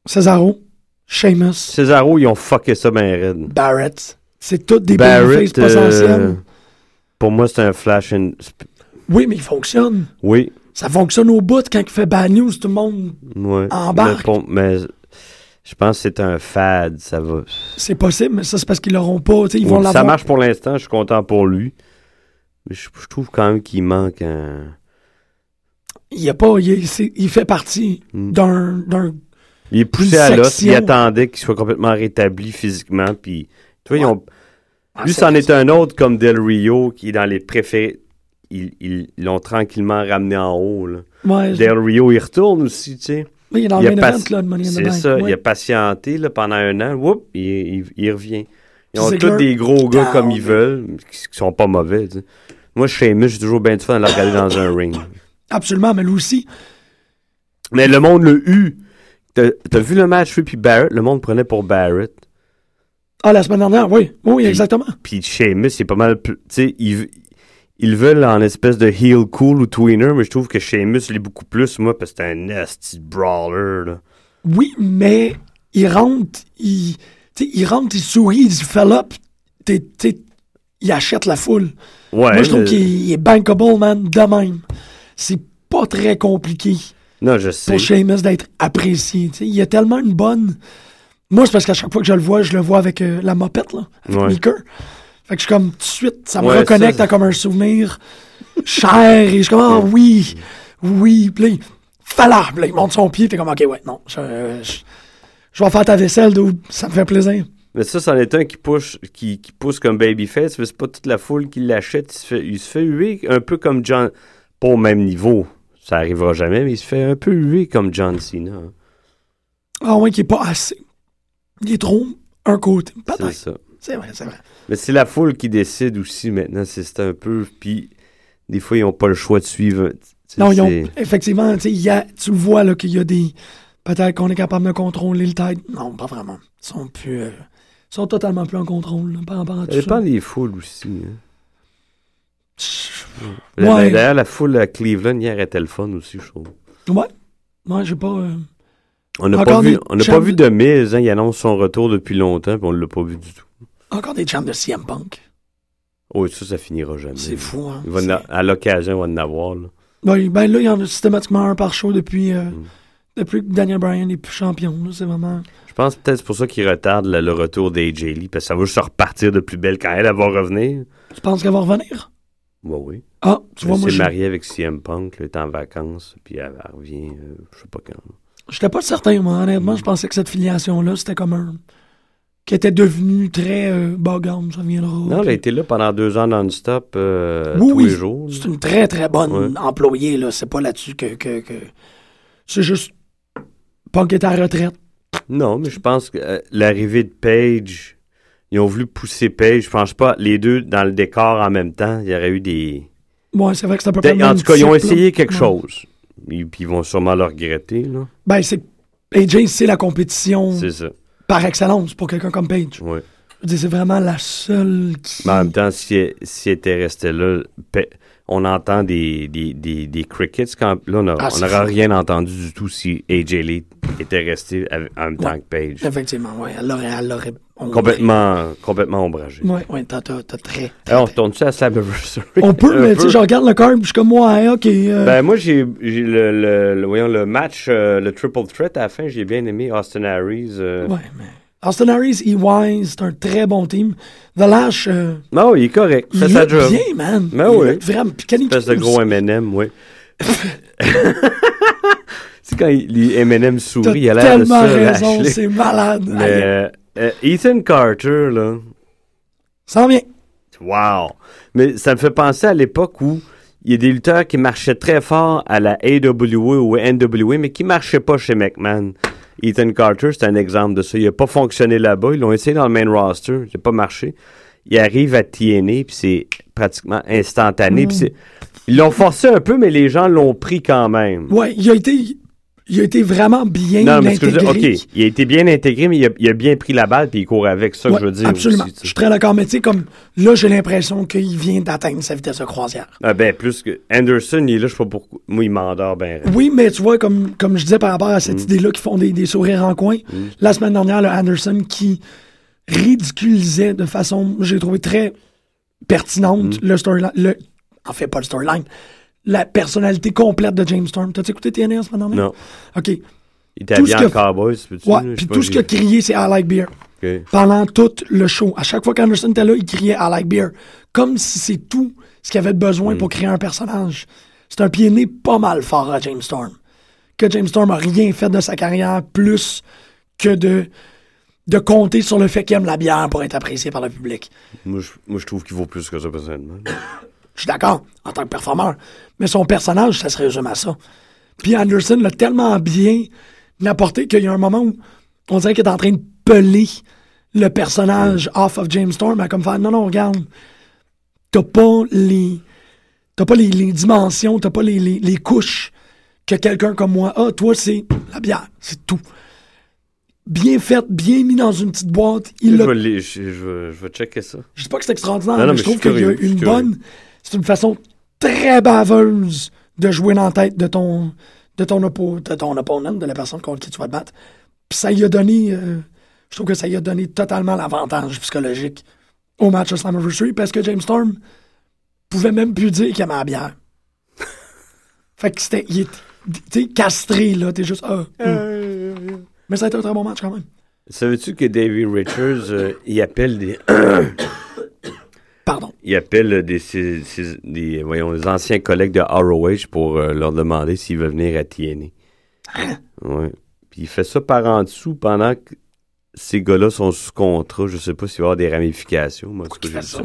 Cesaro, Sheamus, Cesaro, ils ont fucké ça bien raide. Barrett. C'est toutes des Barrett, euh, potentiels. pour moi, c'est un flash. Oui, mais il fonctionne. Oui, Ça fonctionne au bout quand il fait bad news, tout le monde. ouais. Embarque. Mais, pour- mais je pense que c'est un fad, ça va. C'est possible, mais ça, c'est parce qu'ils l'auront pas. Ils vont ça marche pour l'instant, je suis content pour lui. Mais je, je trouve quand même qu'il manque un. Il, y a pas, il, est- c'est- il fait partie Hmm. d'un Il est poussé à l'os, il attendait qu'il soit complètement rétabli physiquement. Puis, tu vois, ils ont- Ah, lui, c'en est un autre comme Del Rio qui est dans les préférés. Ils l'ont tranquillement ramené en haut. Là. Ouais, je- Del Rio, il retourne aussi, tu sais. Oui, il est dans il le main event, là, de Money in the C'est ça, il a patienté là, pendant un an. Whoop, il, il- il revient. Ils ont tous des gros gars down. comme ils veulent, qui, sont pas mauvais. tu sais. Moi, chez Sheamus, j'ai toujours bien du fun à le regarder dans un ring. Absolument, mais lui aussi. Mais le monde l'a eu. T'as vu le match, lui, puis Barrett? Le monde prenait pour Barrett. Ah, la semaine dernière, oui. Oui, Puis- exactement. Puis Sheamus, c'est pas mal. Tu sais, ils, ils veulent en espèce de heel cool ou tweener, mais je trouve que Sheamus l'est beaucoup plus, moi, parce que c'est un nasty brawler, là. Oui, mais il rentre, il, il rentre, il sourit, il fell up. T'sais, il achète la foule. Ouais. Moi, je trouve mais- qu'il il est bankable, man, de même. C'est pas très compliqué Non, je sais. pour Sheamus d'être apprécié. t'sais. Il y a tellement une bonne. Moi, c'est parce qu'à chaque fois que je le vois, je le vois avec euh, la mopette, là, avec Ouais. Meeker. Fait que je suis comme, tout de suite, ça me Ouais, reconnecte ça, à comme un souvenir cher. Et je suis comme, ah oui, oui. Puis là, il fallait. Puis là, il monte son pied. T'es comme, ok, ouais, non. Je, je, je vais faire ta vaisselle, dude. Ça me fait plaisir. Mais ça, c'en est un qui pousse, qui, qui pousse comme babyface, mais c'est pas toute la foule qui l'achète. Il se fait, il se fait huer un peu comme John... Pas au même niveau, ça arrivera jamais, mais il se fait un peu huer comme John Cena. hein. Ah ouais, qui est pas assez. Il est trop un côté. C'est ça. C'est vrai, c'est vrai. Mais c'est la foule qui décide aussi maintenant. C'est un peu. Puis des fois, ils n'ont pas le choix de suivre. Non, ils ont, effectivement, y a, tu le vois, là, qu'il y a des. Peut-être qu'on est capable de contrôler le tide. Non, pas vraiment. Ils sont plus. euh, ils sont totalement plus en contrôle, là, par rapport à Ça dépend des foules aussi. hein. Ouais. La- D'ailleurs, la foule à Cleveland hier était le fun aussi, je trouve. Ouais. Ouais, j'ai pas. euh, On n'a pas, vu, des on n'a pas vu de Miz, hein, il annonce son retour depuis longtemps, puis on l'a pas vu du tout. Encore des chants de CM Punk? Oh, ça, ça finira jamais. C'est fou, hein? Il va à l'occasion, on va en avoir. Là. Ben là, il y en a systématiquement un par show depuis, euh, Mm. depuis que Daniel Bryan est plus champion. C'est vraiment. Je pense peut-être c'est pour ça qu'il retarde le, le retour d'AJ Lee, parce que ça va juste repartir de plus belle quand elle, elle va revenir. Tu penses qu'elle va revenir? Ouais, oui. Ah, tu vois, Elle moi, s'est mariée avec CM Punk, elle est en vacances, puis elle, elle revient, euh, je sais pas quand. j'étais pas certain, moi. Honnêtement, Mm. je pensais que cette filiation-là, c'était comme un. Qui était devenu très euh, ça viendra. Non, elle a été là pendant deux ans non-stop, euh, Oui, tous oui. les jours. C'est une très, très bonne Ouais. employée, là. C'est pas là-dessus que. que, que... C'est juste. Punk est à la retraite. Non, mais je pense que euh, l'arrivée de Page, ils ont voulu pousser Page. Je pense pas les deux dans le décor en même temps. Il y aurait eu des. Ouais, c'est vrai que c'est à peu En tout cas, ils ont là. essayé quelque Ouais. chose. Et puis ils vont sûrement le regretter. Là. Ben, c'est. AJ, c'est la compétition C'est ça. Par excellence pour quelqu'un comme Page. Dire, c'est vraiment la seule qui. Mais en même temps, si elle, si était restée là, on entend des, des, des, des crickets. Quand, là, on Ah, n'aurait c'est rien entendu du tout si AJ Lee était resté en même temps que Page. Effectivement, ouais. Elle l'aurait. Complètement, complètement ombragé. Ouais, ouais, t'as, t'as, t'as très. Alors, on retourne-tu à Slammiversary? On peut, mais tu sais, je regarde le card, je suis comme, ouais, ok. euh, Ben, moi, j'ai j'ai le, le, le- voyons, le match, euh, le triple threat à la fin, j'ai bien aimé Austin Harris. euh. Ouais, mais. Austin Harris, EY, c'est un très bon team. The Lash, euh, Non, il est correct. il Fait sa job. bien, man. Ben il oui. vraiment. Puis Kenny Espèce de gros. M&M, oui. c'est quand il, les M&M sourit, il a l'air de tellement raison, c'est malade. Mais euh, euh, Ethan Carter, là, Ça en vient. wow! Mais ça me fait penser à l'époque où il y a des lutteurs qui marchaient très fort à la AWA ou NWA, mais qui marchaient pas chez McMahon. Ethan Carter, c'est un exemple de ça. Il n'a pas fonctionné là-bas. Ils l'ont essayé dans le main roster. Il n'a pas marché. Il arrive à TNA, puis c'est pratiquement instantané. puis c'est- Ils l'ont forcé un peu, mais les gens l'ont pris quand même. Ouais, il a été, il a été vraiment bien non, mais intégré. dire, OK, il a été bien intégré, mais il a, il a bien pris la balle, puis il court avec ça, Ouais, que je veux dire. absolument. aussi, je suis très d'accord, mais tu sais, comme là, j'ai l'impression qu'il vient d'atteindre sa vitesse de croisière. Ah ben, plus que Anderson, il est là, je sais pas pourquoi. Moi, il m'endort bien. Oui, mais tu vois, comme, comme je disais par rapport à cette idée-là qui font des, des sourires en coin, la semaine dernière, le Anderson qui ridiculisait de façon, j'ai trouvé très pertinente le storyline, le, en fait pas le storyline, la personnalité complète de James Storm. T'as-tu écouté TNA la semaine dernière? Non. OK. Il était Tout habillé ce en cowboy, peux-tu? Ouais, puis tout ce qu'il a crié, c'est I like beer. Pendant tout le show. À chaque fois qu'Anderson était là, il criait I like beer. Comme si c'est tout ce qu'il avait besoin Mm. pour créer un personnage. C'est un pied né pas mal fort à James Storm. Que James Storm a rien fait de sa carrière plus que de, de compter sur le fait qu'il aime la bière pour être apprécié par le public. Moi, je, moi, je trouve qu'il vaut plus que ça, personnellement. Je suis d'accord, en tant que performeur. Mais son personnage, ça se résume à ça. Puis Anderson l'a tellement bien apporté qu'il y a un moment où on dirait qu'il est en train de peler le personnage off of James Storm à comme faire non, non, regarde, t'as pas les. T'as pas les, les dimensions, t'as pas les, les, les couches que quelqu'un comme moi a. Toi, c'est la bière, c'est tout. Bien fait, bien mis dans une petite boîte. Il Je vais, je, je vais- je vais checker ça. je dis pas que c'est extraordinaire, Non, non, mais mais je trouve qu'il y a une bonne. C'est une façon très baveuse de jouer dans la tête de ton, de ton, oppo- de ton opponent, de la personne contre qui tu vas te battre. Puis ça y a donné. euh, je trouve que ça y a donné totalement l'avantage psychologique au match de Slammiversary parce que James Storm pouvait même plus dire qu'il aimait la bière. fait que c'était. Il est, tu sais, castré, là. T'es juste. Ah, hum. Mais ça a été un très bon match quand même. Savais-tu que David Richards, euh, il appelle des, Pardon. il appelle des, ses- ses- des, voyons, des anciens collègues de ROH pour euh, leur demander s'ils veulent venir à TNA. Hein? Ouais. Puis il fait ça par en dessous pendant que ces gars-là sont sous contrat. Je sais pas s'il va y avoir des ramifications. Moi, je fait dis ça?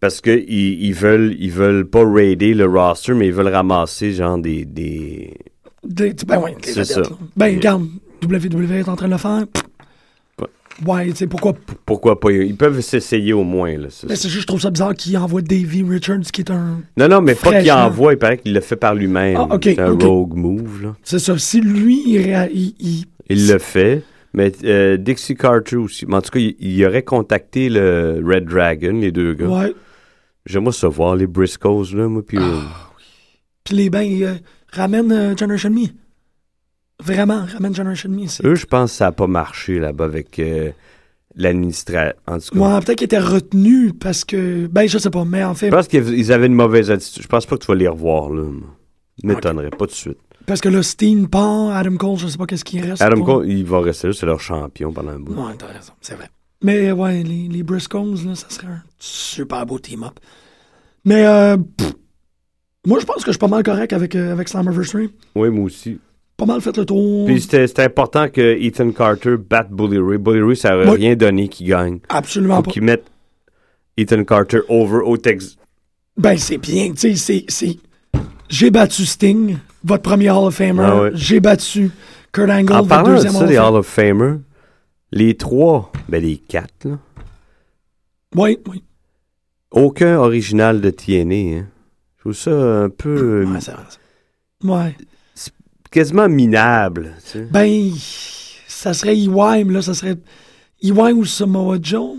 Parce que ils, veulent ils veulent pas raider le roster, mais ils veulent ramasser genre des, des Des- ben oui, des C'est ça. Ben, regarde, WWE est en train de le faire. Ouais, tu sais, pourquoi. Pourquoi pas? Ils peuvent s'essayer au moins. Là, ça, Mais c'est juste, je trouve ça bizarre qu'il envoie Davy Richards, qui est un. Non, non, mais pas qu'il envoie, il paraît qu'il le fait par lui-même. Ah, ok, c'est un rogue move, là. C'est ça. Si lui, il. il- il- Il le fait. Mais euh, Dixie Carter aussi. Mais en tout cas, il, il aurait contacté le Red Dragon, les deux gars. ouais. J'aimerais savoir les Briscoes, là, moi, puis... euh, Puis les bains, euh, ramène euh, Generation Me. Vraiment, ramène Generation Me. c'est- eux, je pense que ça n'a pas marché, là-bas, avec euh, l'administration. Ouais, peut-être qu'ils étaient retenus parce que. Ben, je sais pas, mais en fait, je pense qu'ils avaient une mauvaise attitude. Je pense pas que tu vas les revoir, là. M'étonnerait, pas tout de suite. parce que là, Steen part, Adam Cole, je sais pas qu'est-ce qui reste. Adam pour- Cole, il va rester là, c'est leur champion pendant un bout. Ouais, t'as raison, c'est vrai. Mais ouais, les, les Briscoes, là, ça serait un super beau team-up. Mais euh, pff, moi, je pense que je suis pas mal correct avec, euh, avec Slammiversary. Oui, moi aussi. Pas mal fait le tour. Puis c'était important que Ethan Carter batte Bully Ray. Bully Ray, ça aurait Oui. rien donné qu'il gagne. Absolument Faut pas. qu'ils mettent Ethan Carter over au Texas. Ben, c'est bien, tu sais, c'est-. J'ai battu Sting, votre premier Hall of Famer. Ah. J'ai battu Kurt Angle, En votre parlant de deuxième ça, Hall of Famer. Hall of Famers, les trois, ben les quatre, là, Oui, oui. aucun original de TNA. Hein. Je trouve ça un peu Ouais, ça. Ouais. Quasiment minable. tu sais. Ben, ça serait mais là, ça serait EY ou Samoa Joe.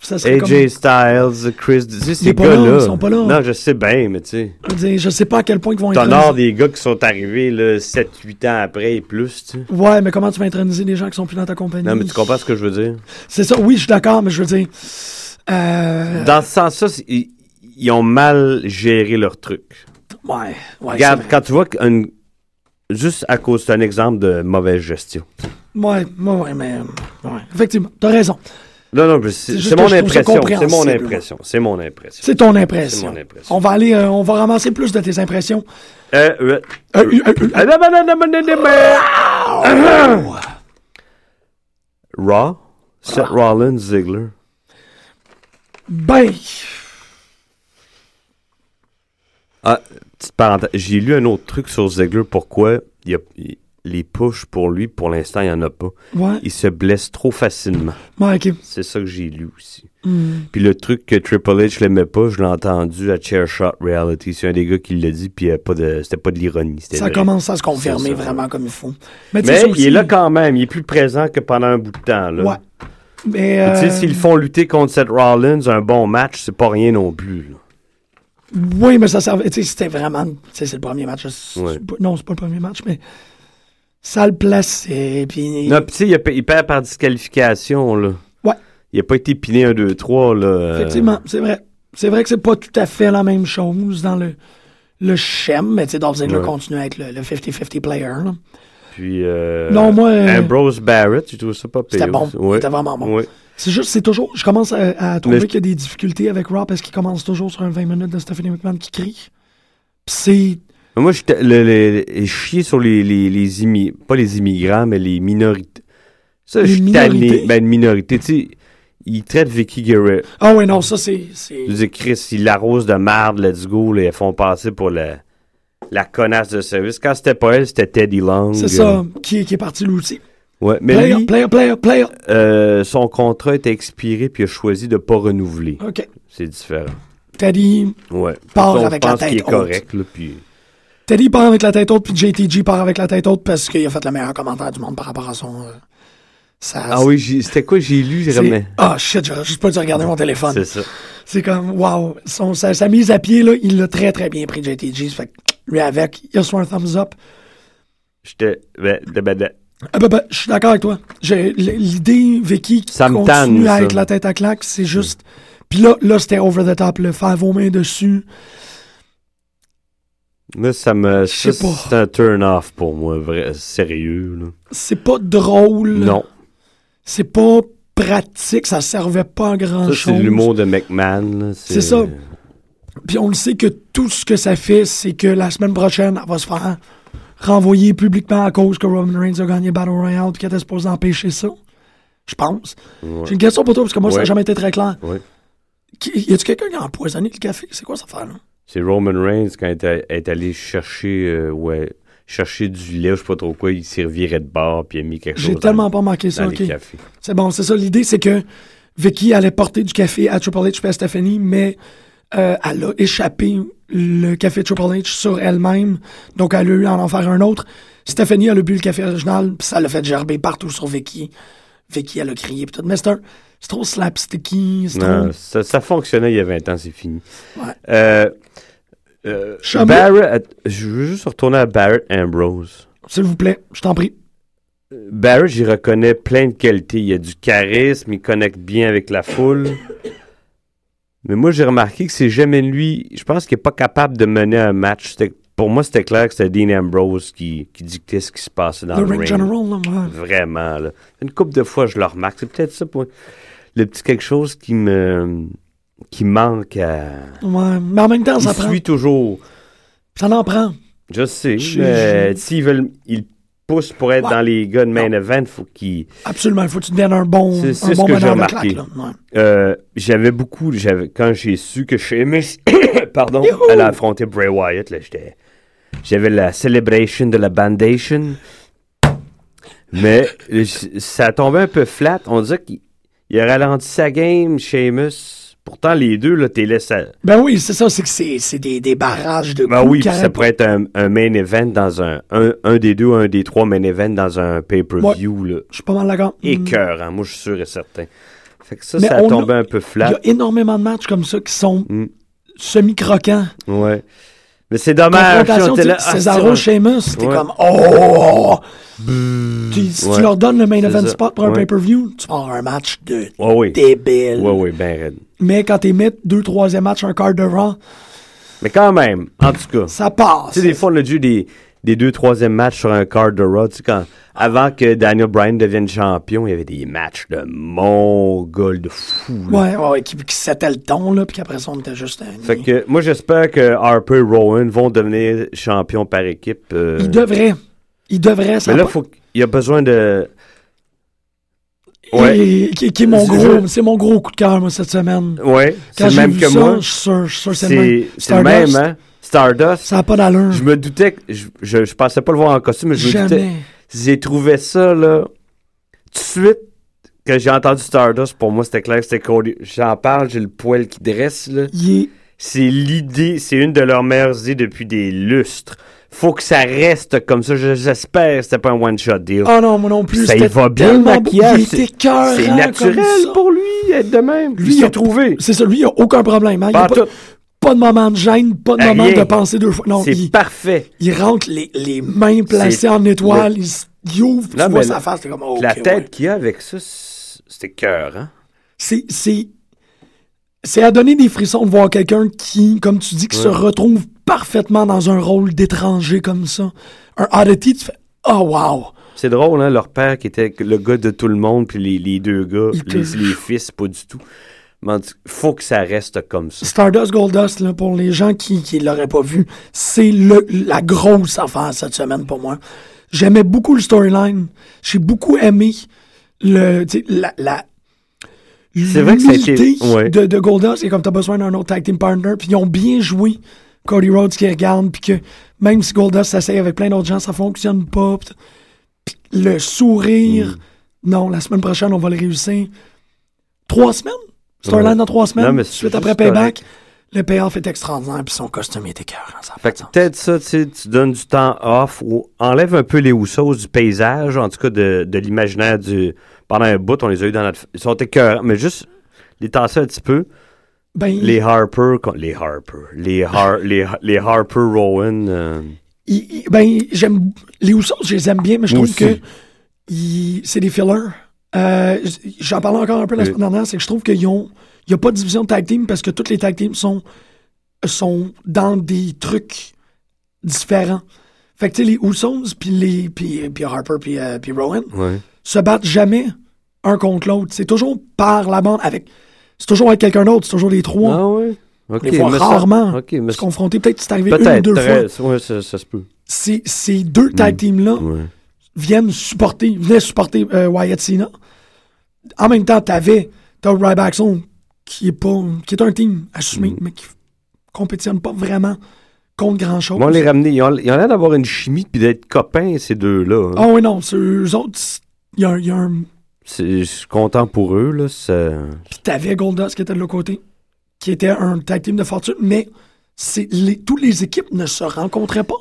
Ça serait AJ Styles, Chris, tu sais, ces gars-là. ils sont pas là. Non, je sais bien, mais tu sais. Je sais pas à quel point ils vont T'honores introniser- des gars qui sont arrivés là, 7-8 ans après et plus, tu sais. Ouais, mais comment tu vas introniser des gens qui sont plus dans ta compagnie? Non, mais tu comprends ce que je veux dire? C'est ça, oui, je suis d'accord, mais je veux dire. Euh, Dans ce sens-là, ils, ont mal géré leur truc. Ouais, ouais. Regarde, quand tu vois qu'un. Juste à cause d'un exemple de mauvaise gestion. Ouais, ouais, mais. Ouais, effectivement, t'as raison. Non, non, c'est mon impression. C'est mon impression. C'est mon impression. C'est ton impression. mon impression. On va aller, euh, on va ramasser plus de tes impressions. Euh, euh, ah. Raw, Seth Rollins, Ziggler. ben, Ah, petite parenthèse. J'ai lu un autre truc sur Ziggler. Pourquoi il y a, il- les push pour lui, pour l'instant, il n'y en a pas. ouais, Il se blesse trop facilement. ouais. C'est ça que j'ai lu aussi. Hmm. Puis le truc que Triple H l'aimait pas, je l'ai entendu à Chair Shot Reality. C'est un des gars qui l'a dit, puis pas de- c'était pas de l'ironie. Ça vrai. commence à se confirmer vraiment comme il faut. Mais, il aussi- est là quand même. Il est plus présent que pendant un bout de temps. Là. Ouais. Mais. Euh, s'ils font lutter contre Seth Rollins, un bon match, c'est pas rien non plus. là. Oui, mais ça servait. Tu sais, c'était vraiment. Tu sais, c'est le premier match. Ouais. Non, c'est pas le premier match, mais. Ça le plaçait. Puis. Non, puis tu sais, il, perd par disqualification. Là. Ouais. Il a pas été piné 1, 2, 3. Là. Effectivement, c'est vrai. C'est vrai que c'est pas tout à fait la même chose dans le, le mais tu sais, Dolph Ziggler Ouais. continue à être le le 50-50 player. là. Puis. euh, Non, moi, euh, Ambrose Barrett, tu trouves ça pas pire? C'était bon. Ouais. C'était vraiment bon. Ouais. C'est juste, c'est toujours. Je commence à, à trouver qu'il y a des difficultés avec Raw parce qu'il commence toujours sur un 20 minutes de Stephanie McMahon qui crie. C'est. Moi, j'étais le, le- chier sur les, les, les immi- pas les immigrants, mais les minorités. Ça, Les je suis tanné. Ben, une minorité. Tu sais, il traite Vicky Guerrero. Ah ouais, non, ça c'est. Je dis, Chris, il l'arrose de marde, let's go, là, ils font passer pour la, la connasse de service. Quand c'était pas elle, c'était Teddy Long. C'est ça qui, est- qui est parti l'outil. Ouais, mais Player, lui, player, player, player. euh, son contrat était expiré, puis il a choisi de pas renouveler. OK. C'est différent. Teddy, Ouais. Part avec la tête est correct, là, puis... Teddy part avec la tête haute, puis JTG part avec la tête haute parce qu'il a fait le meilleur commentaire du monde par rapport à son. euh, sa- Ah oui, j'ai- c'était quoi j'ai lu? j'ai comme- Ah shit, j'aurais juste pas dû regarder mon téléphone. C'est ça. C'est comme, wow. Son, sa, sa mise à pied, là, il l'a très très bien pris, JTG. Fait que lui avec, il a son thumbs up. J'étais... ben, ben, ben, ben, Ah ben, ben, je suis d'accord avec toi. L'idée, Vicky, qui Ça continue tanne, à être la tête à claque, c'est juste. Puis là, là c'était over the top, le faire vos mains dessus. Là, ça me... C'est un turn-off pour moi, vrai, sérieux. C'est pas drôle. Non. C'est pas pratique, ça servait pas à grand Ça, chose. c'est l'humour de McMahon. C'est ça. Puis on le sait que tout ce que ça fait, c'est que la semaine prochaine, elle va se faire renvoyer publiquement à cause que Roman Reigns a gagné Battle Royale puis qu'elle était supposée empêcher ça. Je pense. Ouais. J'ai une question pour toi parce que moi, ça n'a jamais été très clair. Ouais. Qui- Y a-tu quelqu'un qui a empoisonné le café? C'est quoi cette affaire-là? C'est Roman Reigns quand il est, est allé chercher... euh, ouais... chercher du lait, je sais pas trop quoi, il servirait de bar, puis il a mis quelque chose J'ai dans- tellement pas manqué dans ça, ok. C'est bon, c'est ça. L'idée, c'est que Vicky allait porter du café à Triple H et à Stephanie, mais euh, elle a échappé le café Triple H sur elle-même. Donc, elle a eu à en faire un autre. Stephanie, elle a bu le café original, puis ça l'a fait gerber partout sur Vicky. Vicky, elle a crié, puis tout. Mais c'est trop slapsticky, c'est trop... Non, ça, ça fonctionnait il y a 20 ans, c'est fini. Ouais. Euh, euh? Barrett, je veux juste retourner à Barrett Ambrose. S'il vous plaît, je t'en prie. Barrett, j'y reconnais plein de qualités. Il a du charisme, il connecte bien avec la foule. Mais moi, j'ai remarqué que c'est jamais lui. Je pense qu'il n'est pas capable de mener un match. Pour moi, c'était clair que c'était Dean Ambrose qui, qui dictait ce qui se passait dans le le, ring general, ouais. Vraiment, là. Une couple de fois, je le remarque. C'est peut-être ça pour le petit quelque chose qui me qui manque à. Ouais, Mais en même temps, ça prend. suit toujours. Ça en prend. Je sais, s'ils veulent, ils pour être Ouais. dans les gars de main event, faut qu'ils. Absolument. Il faut que tu donnes un bon, C'est- ce bon que j'ai remarqué. Ouais. Euh, j'avais beaucoup, j'avais quand j'ai su que Sheamus, pardon, Youhou! elle a affronté Bray Wyatt, là, j'étais, j'avais la celebration de la bandation, mais ça tombé un peu flat. On dirait qu'il il a ralenti sa game, Sheamus. Pourtant, les deux, là, t'es laissé. à- Ben oui, c'est ça. C'est que c'est c'est des, des barrages de Ben coups oui, ça pourrait être un, un main event dans un, un, un des deux, un des trois main events dans un pay-per-view, là. Je suis pas mal d'accord. Écœurant, moi, je suis sûr et certain. Fait que ça, Mais ça a tombé a- un peu Il y flat. a énormément de matchs comme ça qui sont Mm. semi-croquants. Ouais. Mais c'est dommage. Ah, Cesaro, Sheamus, t'es Ouais. comme Oh! Tu- si Ouais. tu leur donnes le main event ça. spot pour un Ouais. pay-per-view, tu vas avoir un match de Ouais, oui. débile. Ouais, oui, ben raide. Mais quand t'es mis deux, troisième match, un quart de Raw, Mais quand même, en tout cas. ça passe. Tu sais, des fois, on a dû des, des deux, troisième matchs sur un card de Raw. Tu sais, quand, avant que Daniel Bryan devienne champion, il y avait des matchs de mongol, de fou. là. Ouais, ouais, ouais, qui, qui le ton, là, puis qu'après ça, on était juste un. Fait que moi, j'espère que Harper et Rowan vont devenir champions par équipe. euh, Il devrait. Il devrait, ça Mais là, faut il y a besoin de. Ouais. Et- qui, qui est mon C'est gros, c'est mon gros coup de cœur, moi, cette semaine. Ouais, c'est le même vu que ça, moi. je suis sûr, je suis sûr c'est le même. C'est le même, hein? Stardust. Ça n'a pas d'allure. Je me doutais que. Je, je, je pensais pas le voir en costume, mais je me doutais. J'ai trouvé ça, là. Tout de suite, que j'ai entendu Stardust, pour moi, c'était clair c'était Cody. J'en parle, j'ai le poil qui dresse, là. C'est l'idée, c'est une de leurs meilleures idées depuis des lustres. Faut que ça reste comme ça. Je- J'espère que c'était pas un one-shot deal. Ah non, moi non plus. ça y va bien, le maquillage. Il C'est comme naturel pour lui, être de même. Lui, il a trouvé. C'est ça, lui, il a aucun problème. Hein. Il a pas. Pas de moment de gêne, pas de moment de penser deux fois. Non, C'est il, parfait. il rentre les, les mains placées en étoile, il, ouvre, Non, tu vois sa face, comme, oh, La tête ouais. qu'il a avec ça, c'est- cœur, hein? C'est, c'est, c'est à donner des frissons de voir quelqu'un qui, comme tu dis, qui se retrouve parfaitement dans un rôle d'étranger comme ça. Un oddity, tu fais, oh wow! C'est drôle, hein, leur père qui était le gars de tout le monde, puis les, les deux gars, les, les fils, pas du tout. Faut que ça reste comme ça. Stardust Goldust, là, pour les gens qui ne l'auraient pas vu, c'est la grosse affaire cette semaine pour moi. J'aimais beaucoup le storyline. J'ai beaucoup aimé le, la, la, C'est vrai que ça a été- l'humilité ouais. de, de Goldust. Et comme tu as besoin d'un autre tag team partner, puis ils ont bien joué Cody Rhodes qui regarde, puis que même si Goldust s'essaye avec plein d'autres gens, ça fonctionne pas. Le sourire, Mm. non, la semaine prochaine, on va le réussir. Trois semaines? Ouais. dans trois semaines, Non, mais c'est suite après Payback. Le payoff est extraordinaire, puis son costume est écœurant. Ça Fait peut-être ça, tu donnes du temps off ou enlève un peu les houssos du paysage, en tout cas de, de l'imaginaire du. Pendant un bout, on les a eu dans notre. Ils sont écœurants, mais juste les tasser un petit peu. Ben, Les Harper. Les Harper. Les, Har, les, les Harper Rowan. euh, il- il- ben, j'aime les Usos, je les aime bien, mais je trouve que c'est des fillers. Euh, J'en parlais encore un peu la semaine dernière, c'est que je trouve qu'il n'y a pas de division de tag team parce que toutes les tag teams sont, sont dans des trucs différents. Fait que tu sais, les Usos, puis les puis, puis Harper, puis, euh, puis Rowan, ouais. se battent jamais un contre l'autre. C'est toujours par la bande avec. C'est toujours avec quelqu'un d'autre, c'est toujours les trois. Ah ouais? Les fois rarement se confronter. Peut-être que c'est arrivé une ou deux fois. Ouais, ça, ça se peut. Ces, ces deux tag teams-là Ouais. Viennent supporter, venaient supporter euh, Wyatt Cena. En même temps, t'avais t'as Ryback Zone, qui est pas qui est un team assumé, Mm. mais qui compétitionne pas vraiment contre grand-chose. Comment les ramener? Ils ont, ils ont l'air d'avoir une chimie puis d'être copains, ces deux-là. hein. Ah oui, non, eux autres, il y a, un- il y a un... C'est- Je suis content pour eux, là. ça- Puis t'avais Goldust qui était de l'autre côté, qui était un tag team de fortune, mais c'est les, toutes les équipes ne se rencontraient pas.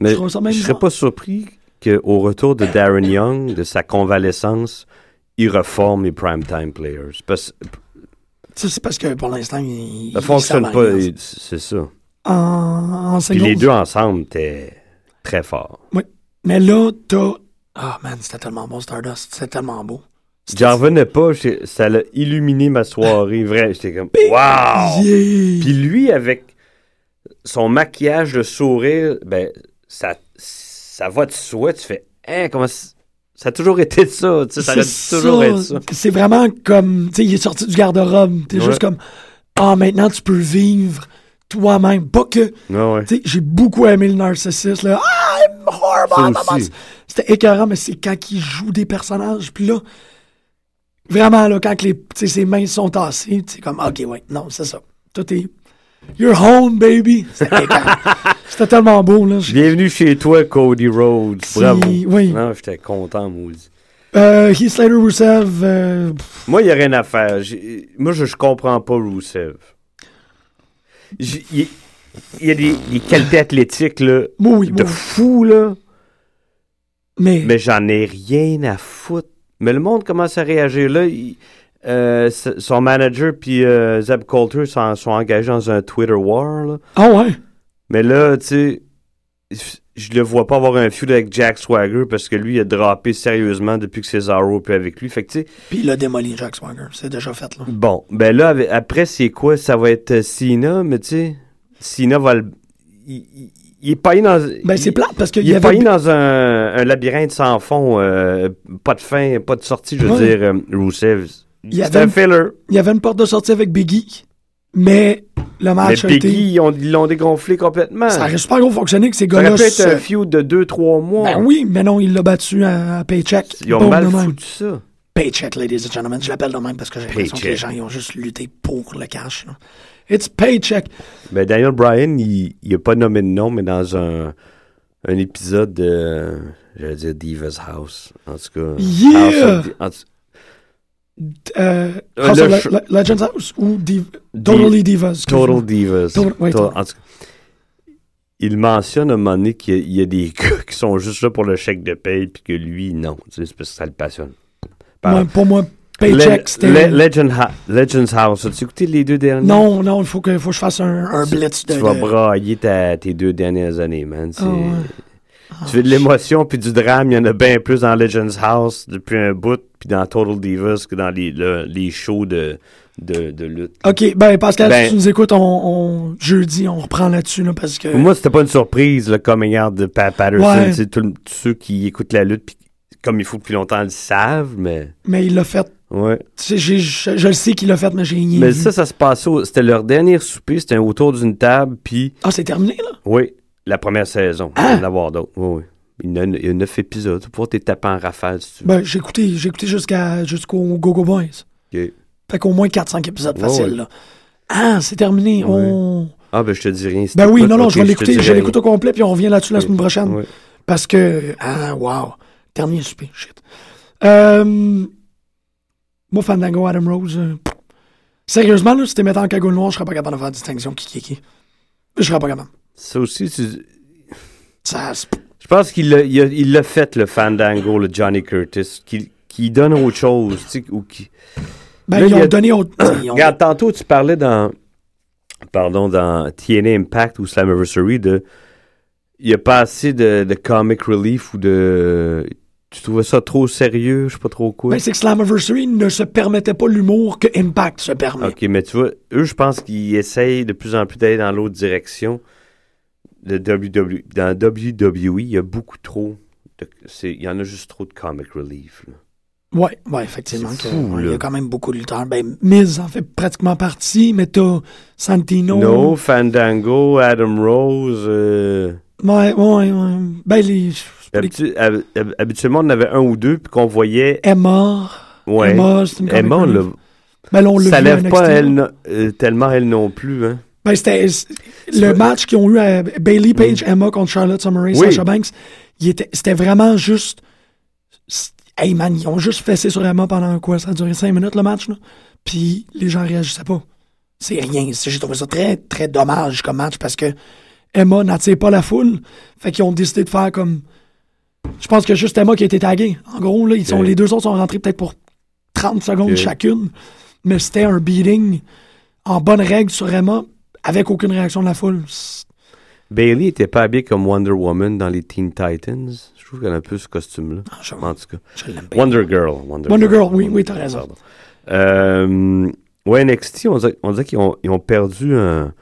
Mais Je je serais pas surpris qu'au retour de Darren Young, de sa convalescence, il reforme les primetime players. Parce que Ça, c'est parce que pour l'instant, il, ça fonctionne pas, c'est ça. En, en Puis les deux ensemble étaient très forts. Mais là, t'as... Ah, man, c'était tellement bon, Stardust. C'était tellement beau. J'en revenais pas, ça l'a illuminé ma soirée, vrai. J'étais comme, wow! Yeah! Puis lui, avec son maquillage de sourire, ben, ça, ça va de soi. Tu fais, hein, comment ça a toujours été ça, tu sais, ça C'est toujours être ça. C'est vraiment comme, tu sais, il est sorti du garde-robe. T'es Ouais. juste comme, ah, maintenant tu peux vivre toi-même. Pas que, Ouais, ouais. tu sais, j'ai beaucoup aimé le narcissisme, là. Ah, I'm horrible. A. C'était écœurant, mais c'est quand il joue des personnages. Puis là, vraiment, là, quand les, ses mains sont tassées, c'est comme, ok, ouais, non, c'est ça. Tout est, you're home, baby. C'était tellement beau, là. Bienvenue chez toi, Cody Rhodes. Bravo. oui. Non, j'étais content, maudit. Euh, Heath Slater Rusev, euh, Moi, il n'y a rien à faire. Moi, je, je comprends pas Rusev. Il il y a des, des qualités athlétiques là, oui, de oui, fou, là, mais, mais j'en ai rien à foutre. Mais le monde commence à réagir. Là, il- euh, son manager puis euh, Zeb Coulter sont, sont engagés dans un Twitter war. là. ah ouais? Mais là, tu sais, je le vois pas avoir un feud avec Jack Swagger parce que lui, il a droppé sérieusement depuis que Cesaro est plus avec lui. Fait que, Puis il a démoli Jack Swagger. C'est déjà fait, là. Bon, ben là, avec- après, c'est quoi? Ça va être euh, Cena, mais tu sais, Cena va le... Il, il- il est dans... Ben, c'est plate parce qu'il Il y est avait. payé dans un, un labyrinthe sans fond, euh, pas de fin, pas de sortie, je veux Ouais. dire, euh, Rusev. Il y avait un une- filler. Il y avait une porte de sortie avec Biggie, mais le Mais match été. Biggie, ils ont- ils l'ont dégonflé complètement. Ça aurait super gros fonctionné que ces Ça aurait gars-là. pu être un feud de 2-3 mois. Ben oui, mais non, il l'a battu à, à Paycheck. Ils ont Boom, mal foutu ça. Paycheck, ladies and gentlemen. Je l'appelle de même parce que j'ai l'impression que les gens ils ont juste lutté pour le cash. là. It's Paycheck. Ben Daniel Bryan, il, il a pas nommé de nom, mais dans un, un épisode de, j'allais dire Divas House, en tout cas. Yeah! House of Di- en tout- Euh, Euh, House le of Le- sh- Le- Legends House ou Div- Totally Divas. Total Divas. Total- ouais, Total- total. en tout cas, il mentionne à un moment donné qu'il y, a- il y a des gars qui sont juste là pour le chèque de paye, puis que lui, non. Tu sais, C'est parce que ça le passionne. Par- Moi, pour moi, Paycheck, Le- c'était. Le- Legend Ha- Legends House. As-tu écouté les deux derniers? Non, non, il faut que, faut que je fasse un, un blitz de. Tu vas de- brailler ta- tes deux dernières années, man. C'est- Ah ouais. Tu veux de l'émotion puis du drame, il y en a bien plus dans Legends House depuis un bout, puis dans Total Divas que dans les, le- les shows de, de, de lutte. Ok, ben Pascal, Ben- si tu nous écoutes, on, on- jeudi, on reprend là-dessus, là, parce que. Pour moi, c'était pas une surprise, le coming out de Pat Patterson. Ouais. Tous ceux qui écoutent la lutte, puis comme il faut depuis longtemps, le savent, mais Mais il l'a fait. ouais. Tu sais, je, je le sais qu'il l'a fait, mais j'ai rien Mais ça, ça se passait, au- c'était leur dernier souper, c'était autour d'une table, puis Ah, c'est terminé, là? oui, la première saison. Il va y en avoir d'autres. Oui, oui. Il y, a, il y a neuf épisodes. Tu t'es tapé en rafale si tu veux. Ben, j'ai écouté, j'ai écouté jusqu'à, jusqu'au Go-Go Boys. Ok. Fait qu'au moins 4-5 épisodes faciles, ouais. là. Ah, c'est terminé. Ouais. On... Ah, ben je te dis rien. si Ben oui, non, non, je vais te l'écouter. Je l'écoute au complet, puis on revient là-dessus la semaine prochaine. Parce que, ah, wow. Dernier souper, shit. Euh, moi, Fandango, Adam Rose. euh, sérieusement, là, si t'es mettant en cagoule noire, je serais pas capable de faire distinction qui qui qui? Je serais pas capable. Ça aussi, tu- Ça, je pense qu'il l'a il a- il l'a fait, le Fandango, le Johnny Curtis, qui, qui donne autre chose. tu sais, Ou qui... ben, Là, ils ont a- donné autre. ont- Regarde, tantôt, tu parlais dans. Pardon, dans TNA Impact ou Slammiversary de. Il n'y a pas assez de, de comic relief ou de. Tu trouvais ça trop sérieux, je sais pas trop quoi? Ben, c'est que Slammiversary ne se permettait pas l'humour que Impact se permet. Ok, mais tu vois, eux, je pense qu'ils essayent de plus en plus d'aller dans l'autre direction. De WWE. Dans WWE, il y a beaucoup trop. de- Il y en a juste trop de comic relief. là. Ouais, ouais, effectivement. Ouais, il y a quand même beaucoup de lutteurs. Ben, Miz en fait pratiquement partie, mais t'as Santino. No, Fandango, Adam Rose. euh, Ouais, ouais, ouais. Ben, les. les- hab- habituellement, on en avait un ou deux, puis qu'on voyait. Emma. Ouais. Emma, c'est une Emma, on l'a- Ben, on l'a ça lève pas elle, euh, tellement elle non plus. Hein. Ben, c'était le match qu'ils ont eu à Bailey Page, Emma contre Charlotte Summer Oui. Sasha Banks. C'était vraiment juste. Hey man, ils ont juste fessé sur Emma pendant quoi? Ça a duré cinq minutes le match, là. Puis les gens réagissaient pas. C'est rien. J'ai trouvé ça très, très dommage comme match parce que Emma n'attire pas la foule. Fait qu'ils ont décidé de faire comme. Je pense que juste Emma qui a été taguée. En gros, là, ils sont, les deux autres sont rentrés peut-être pour 30 secondes chacune. Mais c'était un beating en bonne règle sur Emma avec aucune réaction de la foule. Bailey était pas habillée comme Wonder Woman dans les Teen Titans. Je trouve qu'elle a un peu ce costume-là. Ah, je- En tout cas. Wonder Girl. Wonder, Wonder Girl, oui, oui, t'as raison. Pardon. Euh, ouais, NXT, on dirait, on dirait qu'ils ont, ils ont perdu un-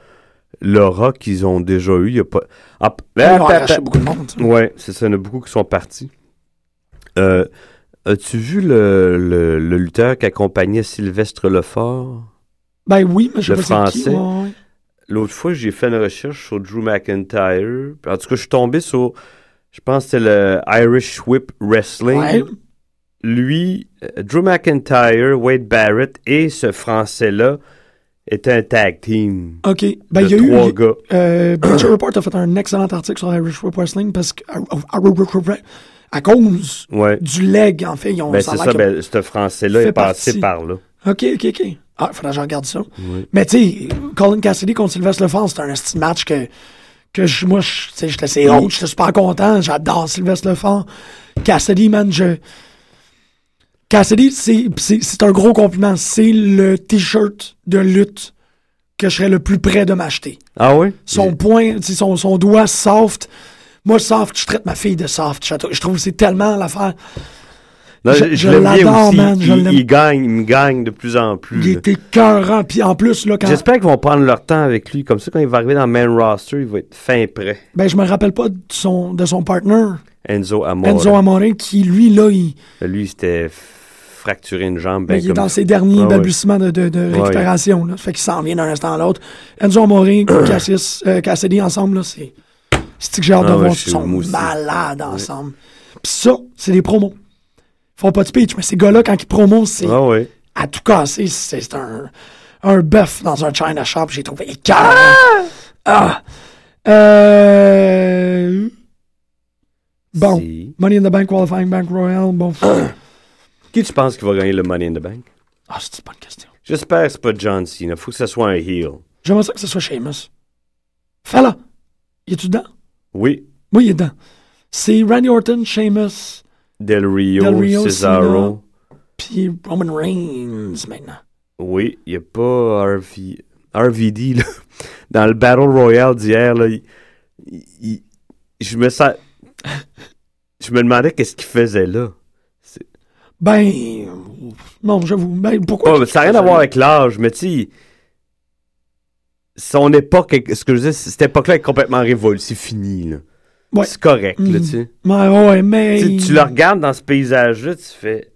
l'aura qu'ils ont déjà eu. Il y a pas... Ah, Ils ont ah, arraché ah, beaucoup de monde. Ouais, c'est ça. Il y en a beaucoup qui sont partis. Euh, As-tu vu le, le, le lutteur qui accompagnait Sylvestre Lefort? Ben oui, mais je sais Le pas c'est qui. français. ouais, ouais. L'autre fois, j'ai fait une recherche sur Drew McIntyre. En tout cas, je suis tombé sur, je pense que c'était le Irish Whip Wrestling. Ouais. Lui, euh, Drew McIntyre, Wade Barrett et ce Français-là étaient un tag team. OK. Ben, il y a eu. trois il- gars. Euh, Bleacher Report a fait un excellent article sur Irish Whip Wrestling parce que. À cause Ouais. du leg, en fait, ils ont. Ben, c'est ça, ben, ce Français-là est passé partie. par là. OK, OK, OK. Ah, il faudrait que je regarde ça. Oui. Mais tu sais, Colin Cassidy contre Sylvester Lefort, c'était un petit match que, que je, moi, je- j'étais c'est haut, j'étais super content, j'adore Sylvester Lefort. Cassidy, man, je... Cassidy, c'est, c'est, c'est un gros compliment. C'est le t-shirt de lutte que je serais le plus près de m'acheter. Ah oui? Son point, son, son doigt soft. Moi, soft, je traite ma fille de soft. Je, je trouve que c'est tellement l'affaire. Non, je- je, je l'aime bien l'adore, aussi. man, il, gagne, il me gagne de plus en plus. Il était écœurant. Puis en plus, là, quand. J'espère qu'ils vont prendre leur temps avec lui. Comme ça, quand il va arriver dans le main roster, il va être fin prêt. Ben, je me rappelle pas de son, de son partner, Enzo Amore. Enzo Amore, qui, lui, là, il, Lui, il s'était fracturé une jambe. ben, ben il est comme dans ses derniers Ah ouais. balbutiements de, de, de Ouais. récupération. Là. Ça fait qu'il s'en vient d'un instant à l'autre. Enzo Amore, Cassis, euh, Cassidy ensemble, là, c'est. C'est que j'ai hâte Ah de ouais, voir. Ils sont malades ensemble. Puis ça, c'est des promos. Font pas de speech, mais ces gars-là, quand ils promo, c'est Ah ouais. à tout casser. C'est c'est un, un bœuf dans un China shop. J'ai trouvé écœurant. Ah! Euh... Bon. Si. Money in the Bank Qualifying Bank Royal. Bon. Qui tu penses qui va gagner le Money in the Bank? Ah, c'est une bonne question. J'espère que c'est pas John Cena. Faut que ce soit un heel. J'aimerais ça que ce soit Sheamus. Fais-la. Y es-tu dedans? Oui. Oui, il est dedans. C'est Randy Orton, Sheamus, Del Rio, Del Rio, Cesaro. puis Roman Reigns maintenant. Oui, il n'y a pas RV... RVD. Là. Dans le Battle Royale d'hier, là, il- il- je me sens... je me demandais qu'est-ce qu'il faisait là. Ben, non, j'avoue. Ben, pourquoi? Ça n'a rien à voir avec l'âge, mais tu son époque, ce que je cette époque-là est complètement révolue. C'est fini, là. Ouais. C'est correct, là, Mhm. tu sais. Ouais, ouais, mais. Tu, tu le regardes dans ce paysage-là, tu fais.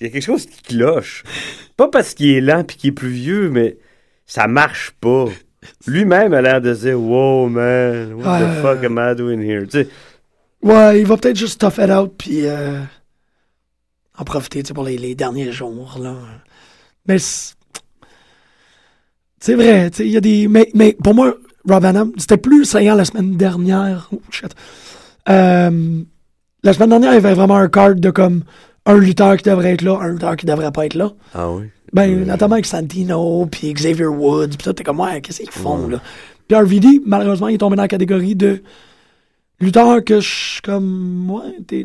Il y a quelque chose qui cloche. Pas parce qu'il est lent puis qu'il est plus vieux, mais ça marche pas. Lui-même a l'air de dire Wow, man, what the fuck am I doing here? Tu sais, Ouais, il va peut-être juste tough it out, puis euh, en profiter pour les, les derniers jours. Là. Mais c'est vrai, tu sais, il y a des. Mais, mais pour moi, Rob Van Dam, c'était plus saillant la semaine dernière. Oh, shit. Euh, la semaine dernière, il y avait vraiment un card de comme un lutteur qui devrait être là, un lutteur qui devrait pas être là. Ah oui. Ben, notamment avec Santino, puis Xavier Woods, puis ça, t'es comme, ouais, qu'est-ce qu'ils font, là? Puis RVD, malheureusement, il est tombé dans la catégorie de lutteur que je suis comme, ouais, t'es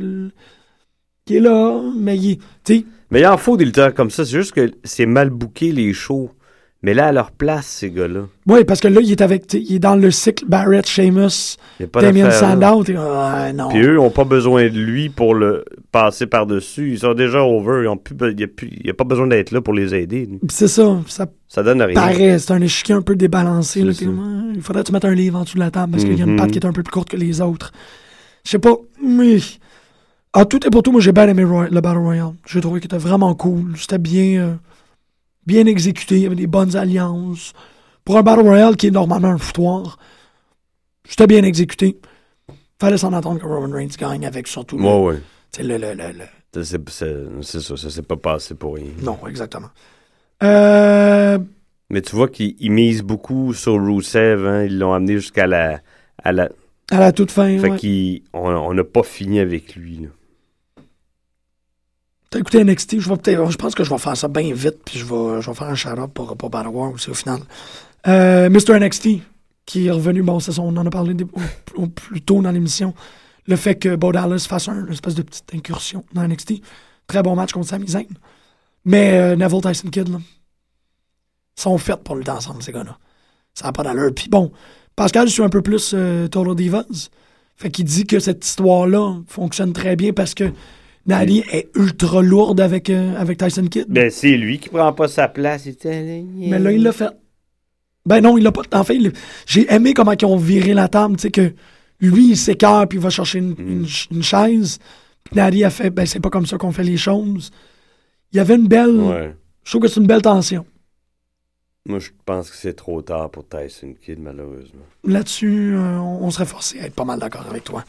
qui est là, mais il est, tu sais, Mais il en faut des lutteurs comme ça. C'est juste que c'est mal booké les shows. Mais là, à leur place, ces gars-là. ouais, parce que là, il est avec, il est dans le cycle Barrett, Sheamus, Damien. Sandow, ouais, non. Puis eux n'ont pas besoin de lui pour le passer par-dessus. Ils sont déjà over. Ils ont plus, il n'y a, plus- pas besoin d'être là pour les aider. C'est ça, ça Ça donne rien. paraît, c'est un échiquier un peu débalancé, là, Ouais, il faudrait que tu mettes un livre en dessous de la table, parce qu'il y a une Mhm. patte qui est un peu plus courte que les autres. Je sais pas, mais... En tout et pour tout, moi j'ai bien aimé Roy- le Battle Royale. J'ai trouvé qu'il était vraiment cool. C'était bien, euh, bien exécuté. Il y avait des bonnes alliances. Pour un Battle Royale qui est normalement un foutoir, c'était bien exécuté. Fallait s'en attendre que Roman Reigns gagne avec surtout le- Ouais, le, le, le- le- Ça, C'est ça, ça s'est pas passé pour rien. Non, exactement. Euh, Mais tu vois qu'ils ils misent beaucoup sur Rusev. Hein. Ils l'ont amené jusqu'à la, à la. À la toute fin, Fait ouais. qu'on on n'a pas fini avec lui. là. T'as écouté NXT, je vais peut-être. Je pense que je vais faire ça bien vite, puis je vais, je vais faire un shout-out pour, pour Battle War aussi au final. Euh, Mr. NXT, qui est revenu, bon, c'est ça, on en a parlé plus tôt dans l'émission. Le fait que Bo Dallas fasse un, une espèce de petite incursion dans NXT. Très bon match contre Sami Zayn. Mais euh, Neville Tyson Kidd, là, sont faits pour lutter ensemble, ces gars-là. Ça n'a pas d'allure. Puis bon, Pascal, je suis un peu plus euh, Total Divas. Fait qu'il dit que cette histoire-là fonctionne très bien parce que Nali est ultra lourde avec, euh, avec Tyson Kidd. Ben, c'est lui qui prend pas sa place. Il était- Mais là, il l'a fait. Ben non, il l'a pas. En fait, il- j'ai aimé comment ils ont viré la table, tu sais, que lui, il s'écarte puis il va chercher une, une chaise. Puis Nadi a fait, ben c'est pas comme ça qu'on fait les choses. Il y avait une belle. Ouais. Je trouve que c'est une belle tension. Moi, je pense que c'est trop tard pour Tyson Kidd, malheureusement. Là-dessus, euh, on serait forcé à être pas mal d'accord avec toi.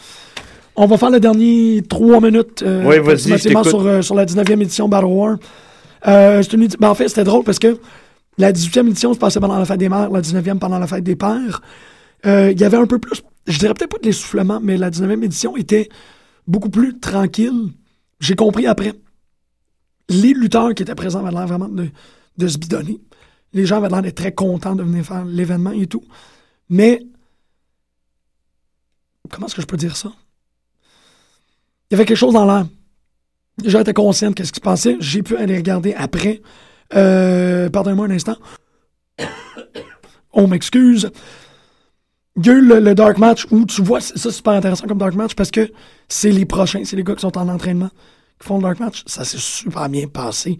On va faire le dernier trois minutes euh, sur, euh, sur la 19e édition Battle War. Euh, une ben, en fait, c'était drôle parce que la 18e édition se passait pendant la fête des mères, la 19e pendant la fête des pères. Euh, Il y avait un peu plus, je dirais peut-être pas de l'essoufflement, mais la 19e édition était beaucoup plus tranquille. J'ai compris après. Les lutteurs qui étaient présents avaient l'air vraiment de, de se bidonner. Les gens avaient l'air d'être très contents de venir faire l'événement et tout. Mais, comment est-ce que je peux dire ça? Il y avait quelque chose dans l'air. Étaient conscients de ce qui se passait. J'ai pu aller regarder après. Euh, Pardonnez-moi un instant. On m'excuse. Il le, Dark Match où tu vois, ça c'est super intéressant comme Dark Match parce que c'est les prochains, c'est les gars qui sont en entraînement qui font le Dark Match. Ça s'est super bien passé.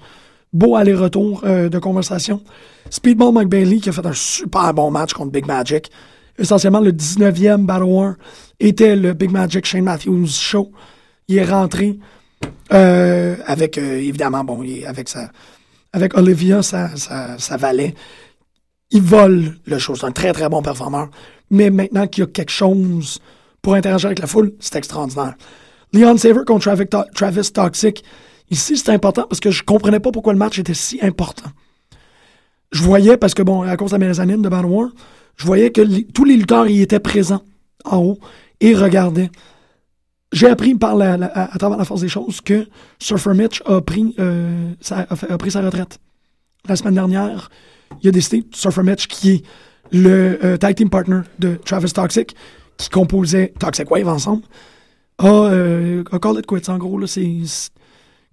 Beau aller-retour euh, de conversation. Speedball McBailey qui a fait un super bon match contre Big Magic. Essentiellement, le 19e Battle War était le Big Magic Shane Matthews Show. Il est rentré euh, avec, euh, évidemment, bon, avec sa, avec Olivia, sa, sa, valet. Il vole le show. C'est un très, très bon performeur. Mais maintenant qu'il y a quelque chose pour interagir avec la foule, c'est extraordinaire. Leon Saver contre Travis, To- Travis Toxic. Ici, c'est important parce que je comprenais pas pourquoi le match était si important. Je voyais, parce que bon, à cause de la mezzanine de Battle War, je voyais que tous les lutteurs y étaient présents en haut et regardaient. J'ai appris par la, la- à, travers la force des choses que Surfer Mitch a pris, euh, sa, a, a pris sa retraite. La semaine dernière, il a décidé, Surfer Mitch, qui est le euh, tag team partner de Travis Toxic, qui composait Toxic Wave ensemble, a, euh, it quits. En gros, c'est-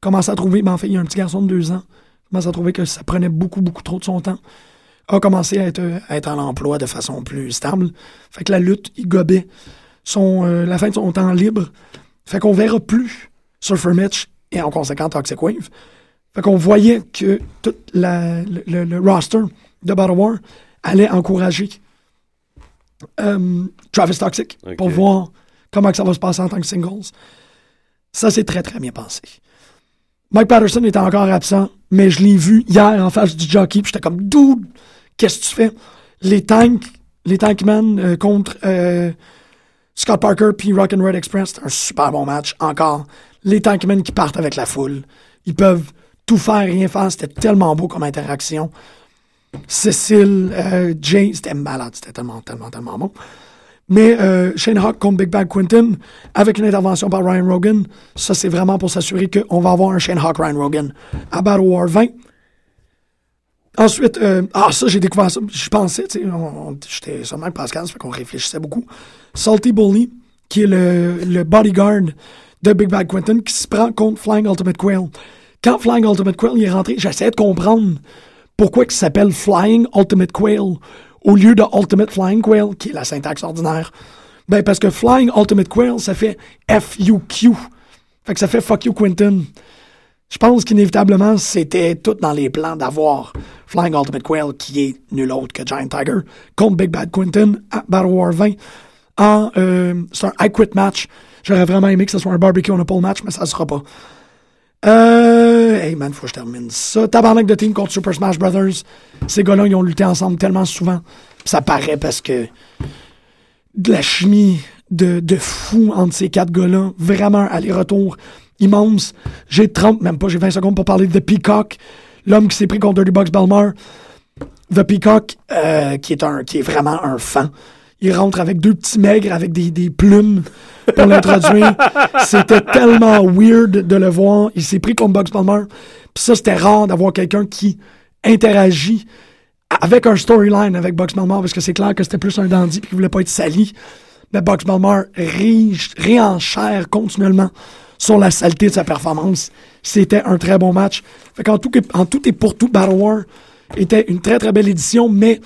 commencé à trouver, ben, en fait, il y a un petit garçon de deux ans, commence à trouver que ça prenait beaucoup, beaucoup trop de son temps, a commencé à être, euh, à être en emploi de façon plus stable. Fait que la lutte, il gobait son, euh, la fin de son temps libre. Fait qu'on verra plus Surfer Mitch et en conséquent Toxic Wave. Fait qu'on voyait que tout la- le, le- le roster de Battle War allait encourager euh, Travis Toxic pour voir comment que ça va se passer en tant que singles. Ça s'est très très bien passé. Mike Patterson était encore absent, mais je l'ai vu hier en face du jockey, puis j'étais comme dude, qu'est-ce que tu fais? Les tanks, les Tankmen euh, contre euh, Scott Parker puis Rock and Red Express, c'était un super bon match. Encore, les Tankmen qui partent avec la foule, ils peuvent tout faire, rien faire. C'était tellement beau comme interaction. Cécile, euh, Jay, c'était malade, c'était tellement, tellement, tellement bon. Mais euh, Shane Hawk contre Big Bad Quinton, avec une intervention par Ryan Rogan, ça c'est vraiment pour s'assurer qu'on va avoir un Shane Hawk Ryan Rogan à Battle War 20. Ensuite, euh, ah ça j'ai découvert ça, je pensais, tu sais, j'étais sûrement avec Pascal, ça fait qu'on réfléchissait beaucoup. Salty Bully, qui est le, bodyguard de Big Bad Quinton, qui se prend contre Flying Ultimate Quail. Quand Flying Ultimate Quail il est rentré, j'essayais de comprendre pourquoi il s'appelle Flying Ultimate Quail au lieu de Ultimate Flying Quail, qui est la syntaxe ordinaire. Ben, parce que Flying Ultimate Quail, ça fait F-U-Q. Fait que ça fait Fuck You Quinton. Je pense qu'inévitablement, c'était tout dans les plans d'avoir Flying Ultimate Quail, qui est nul autre que Giant Tiger, contre Big Bad Quinton à Battle War 20. En, euh, c'est un I Quit match. J'aurais vraiment aimé que ce soit un barbecue on a pole match, mais ça ne sera pas. Euh, hey man, faut que je termine ça. Tabarnak de team contre Super Smash Brothers. Ces gars-là, ils ont lutté ensemble tellement souvent. Ça paraît parce que de la chimie de, de fou entre ces quatre gars-là. Vraiment aller-retour immense. J'ai 30, même pas, j'ai 20 secondes pour parler de The Peacock, l'homme qui s'est pris contre Dirty Box Belmar. The Peacock, euh, qui, est un, qui est vraiment un fan. Il rentre avec deux petits maigres avec des, des plumes pour l'introduire. c'était tellement weird de le voir. Il s'est pris comme Bugs Palmer. Puis ça, c'était rare d'avoir quelqu'un qui interagit avec un storyline avec Bugs Palmer, parce que c'est clair que c'était plus un dandy puis qu'il voulait pas être sali. Mais Bugs Palmer réenchère continuellement sur la saleté de sa performance. C'était un très bon match. Fait qu'en tout, en tout et pour tout, Battle War était une très très belle édition, mais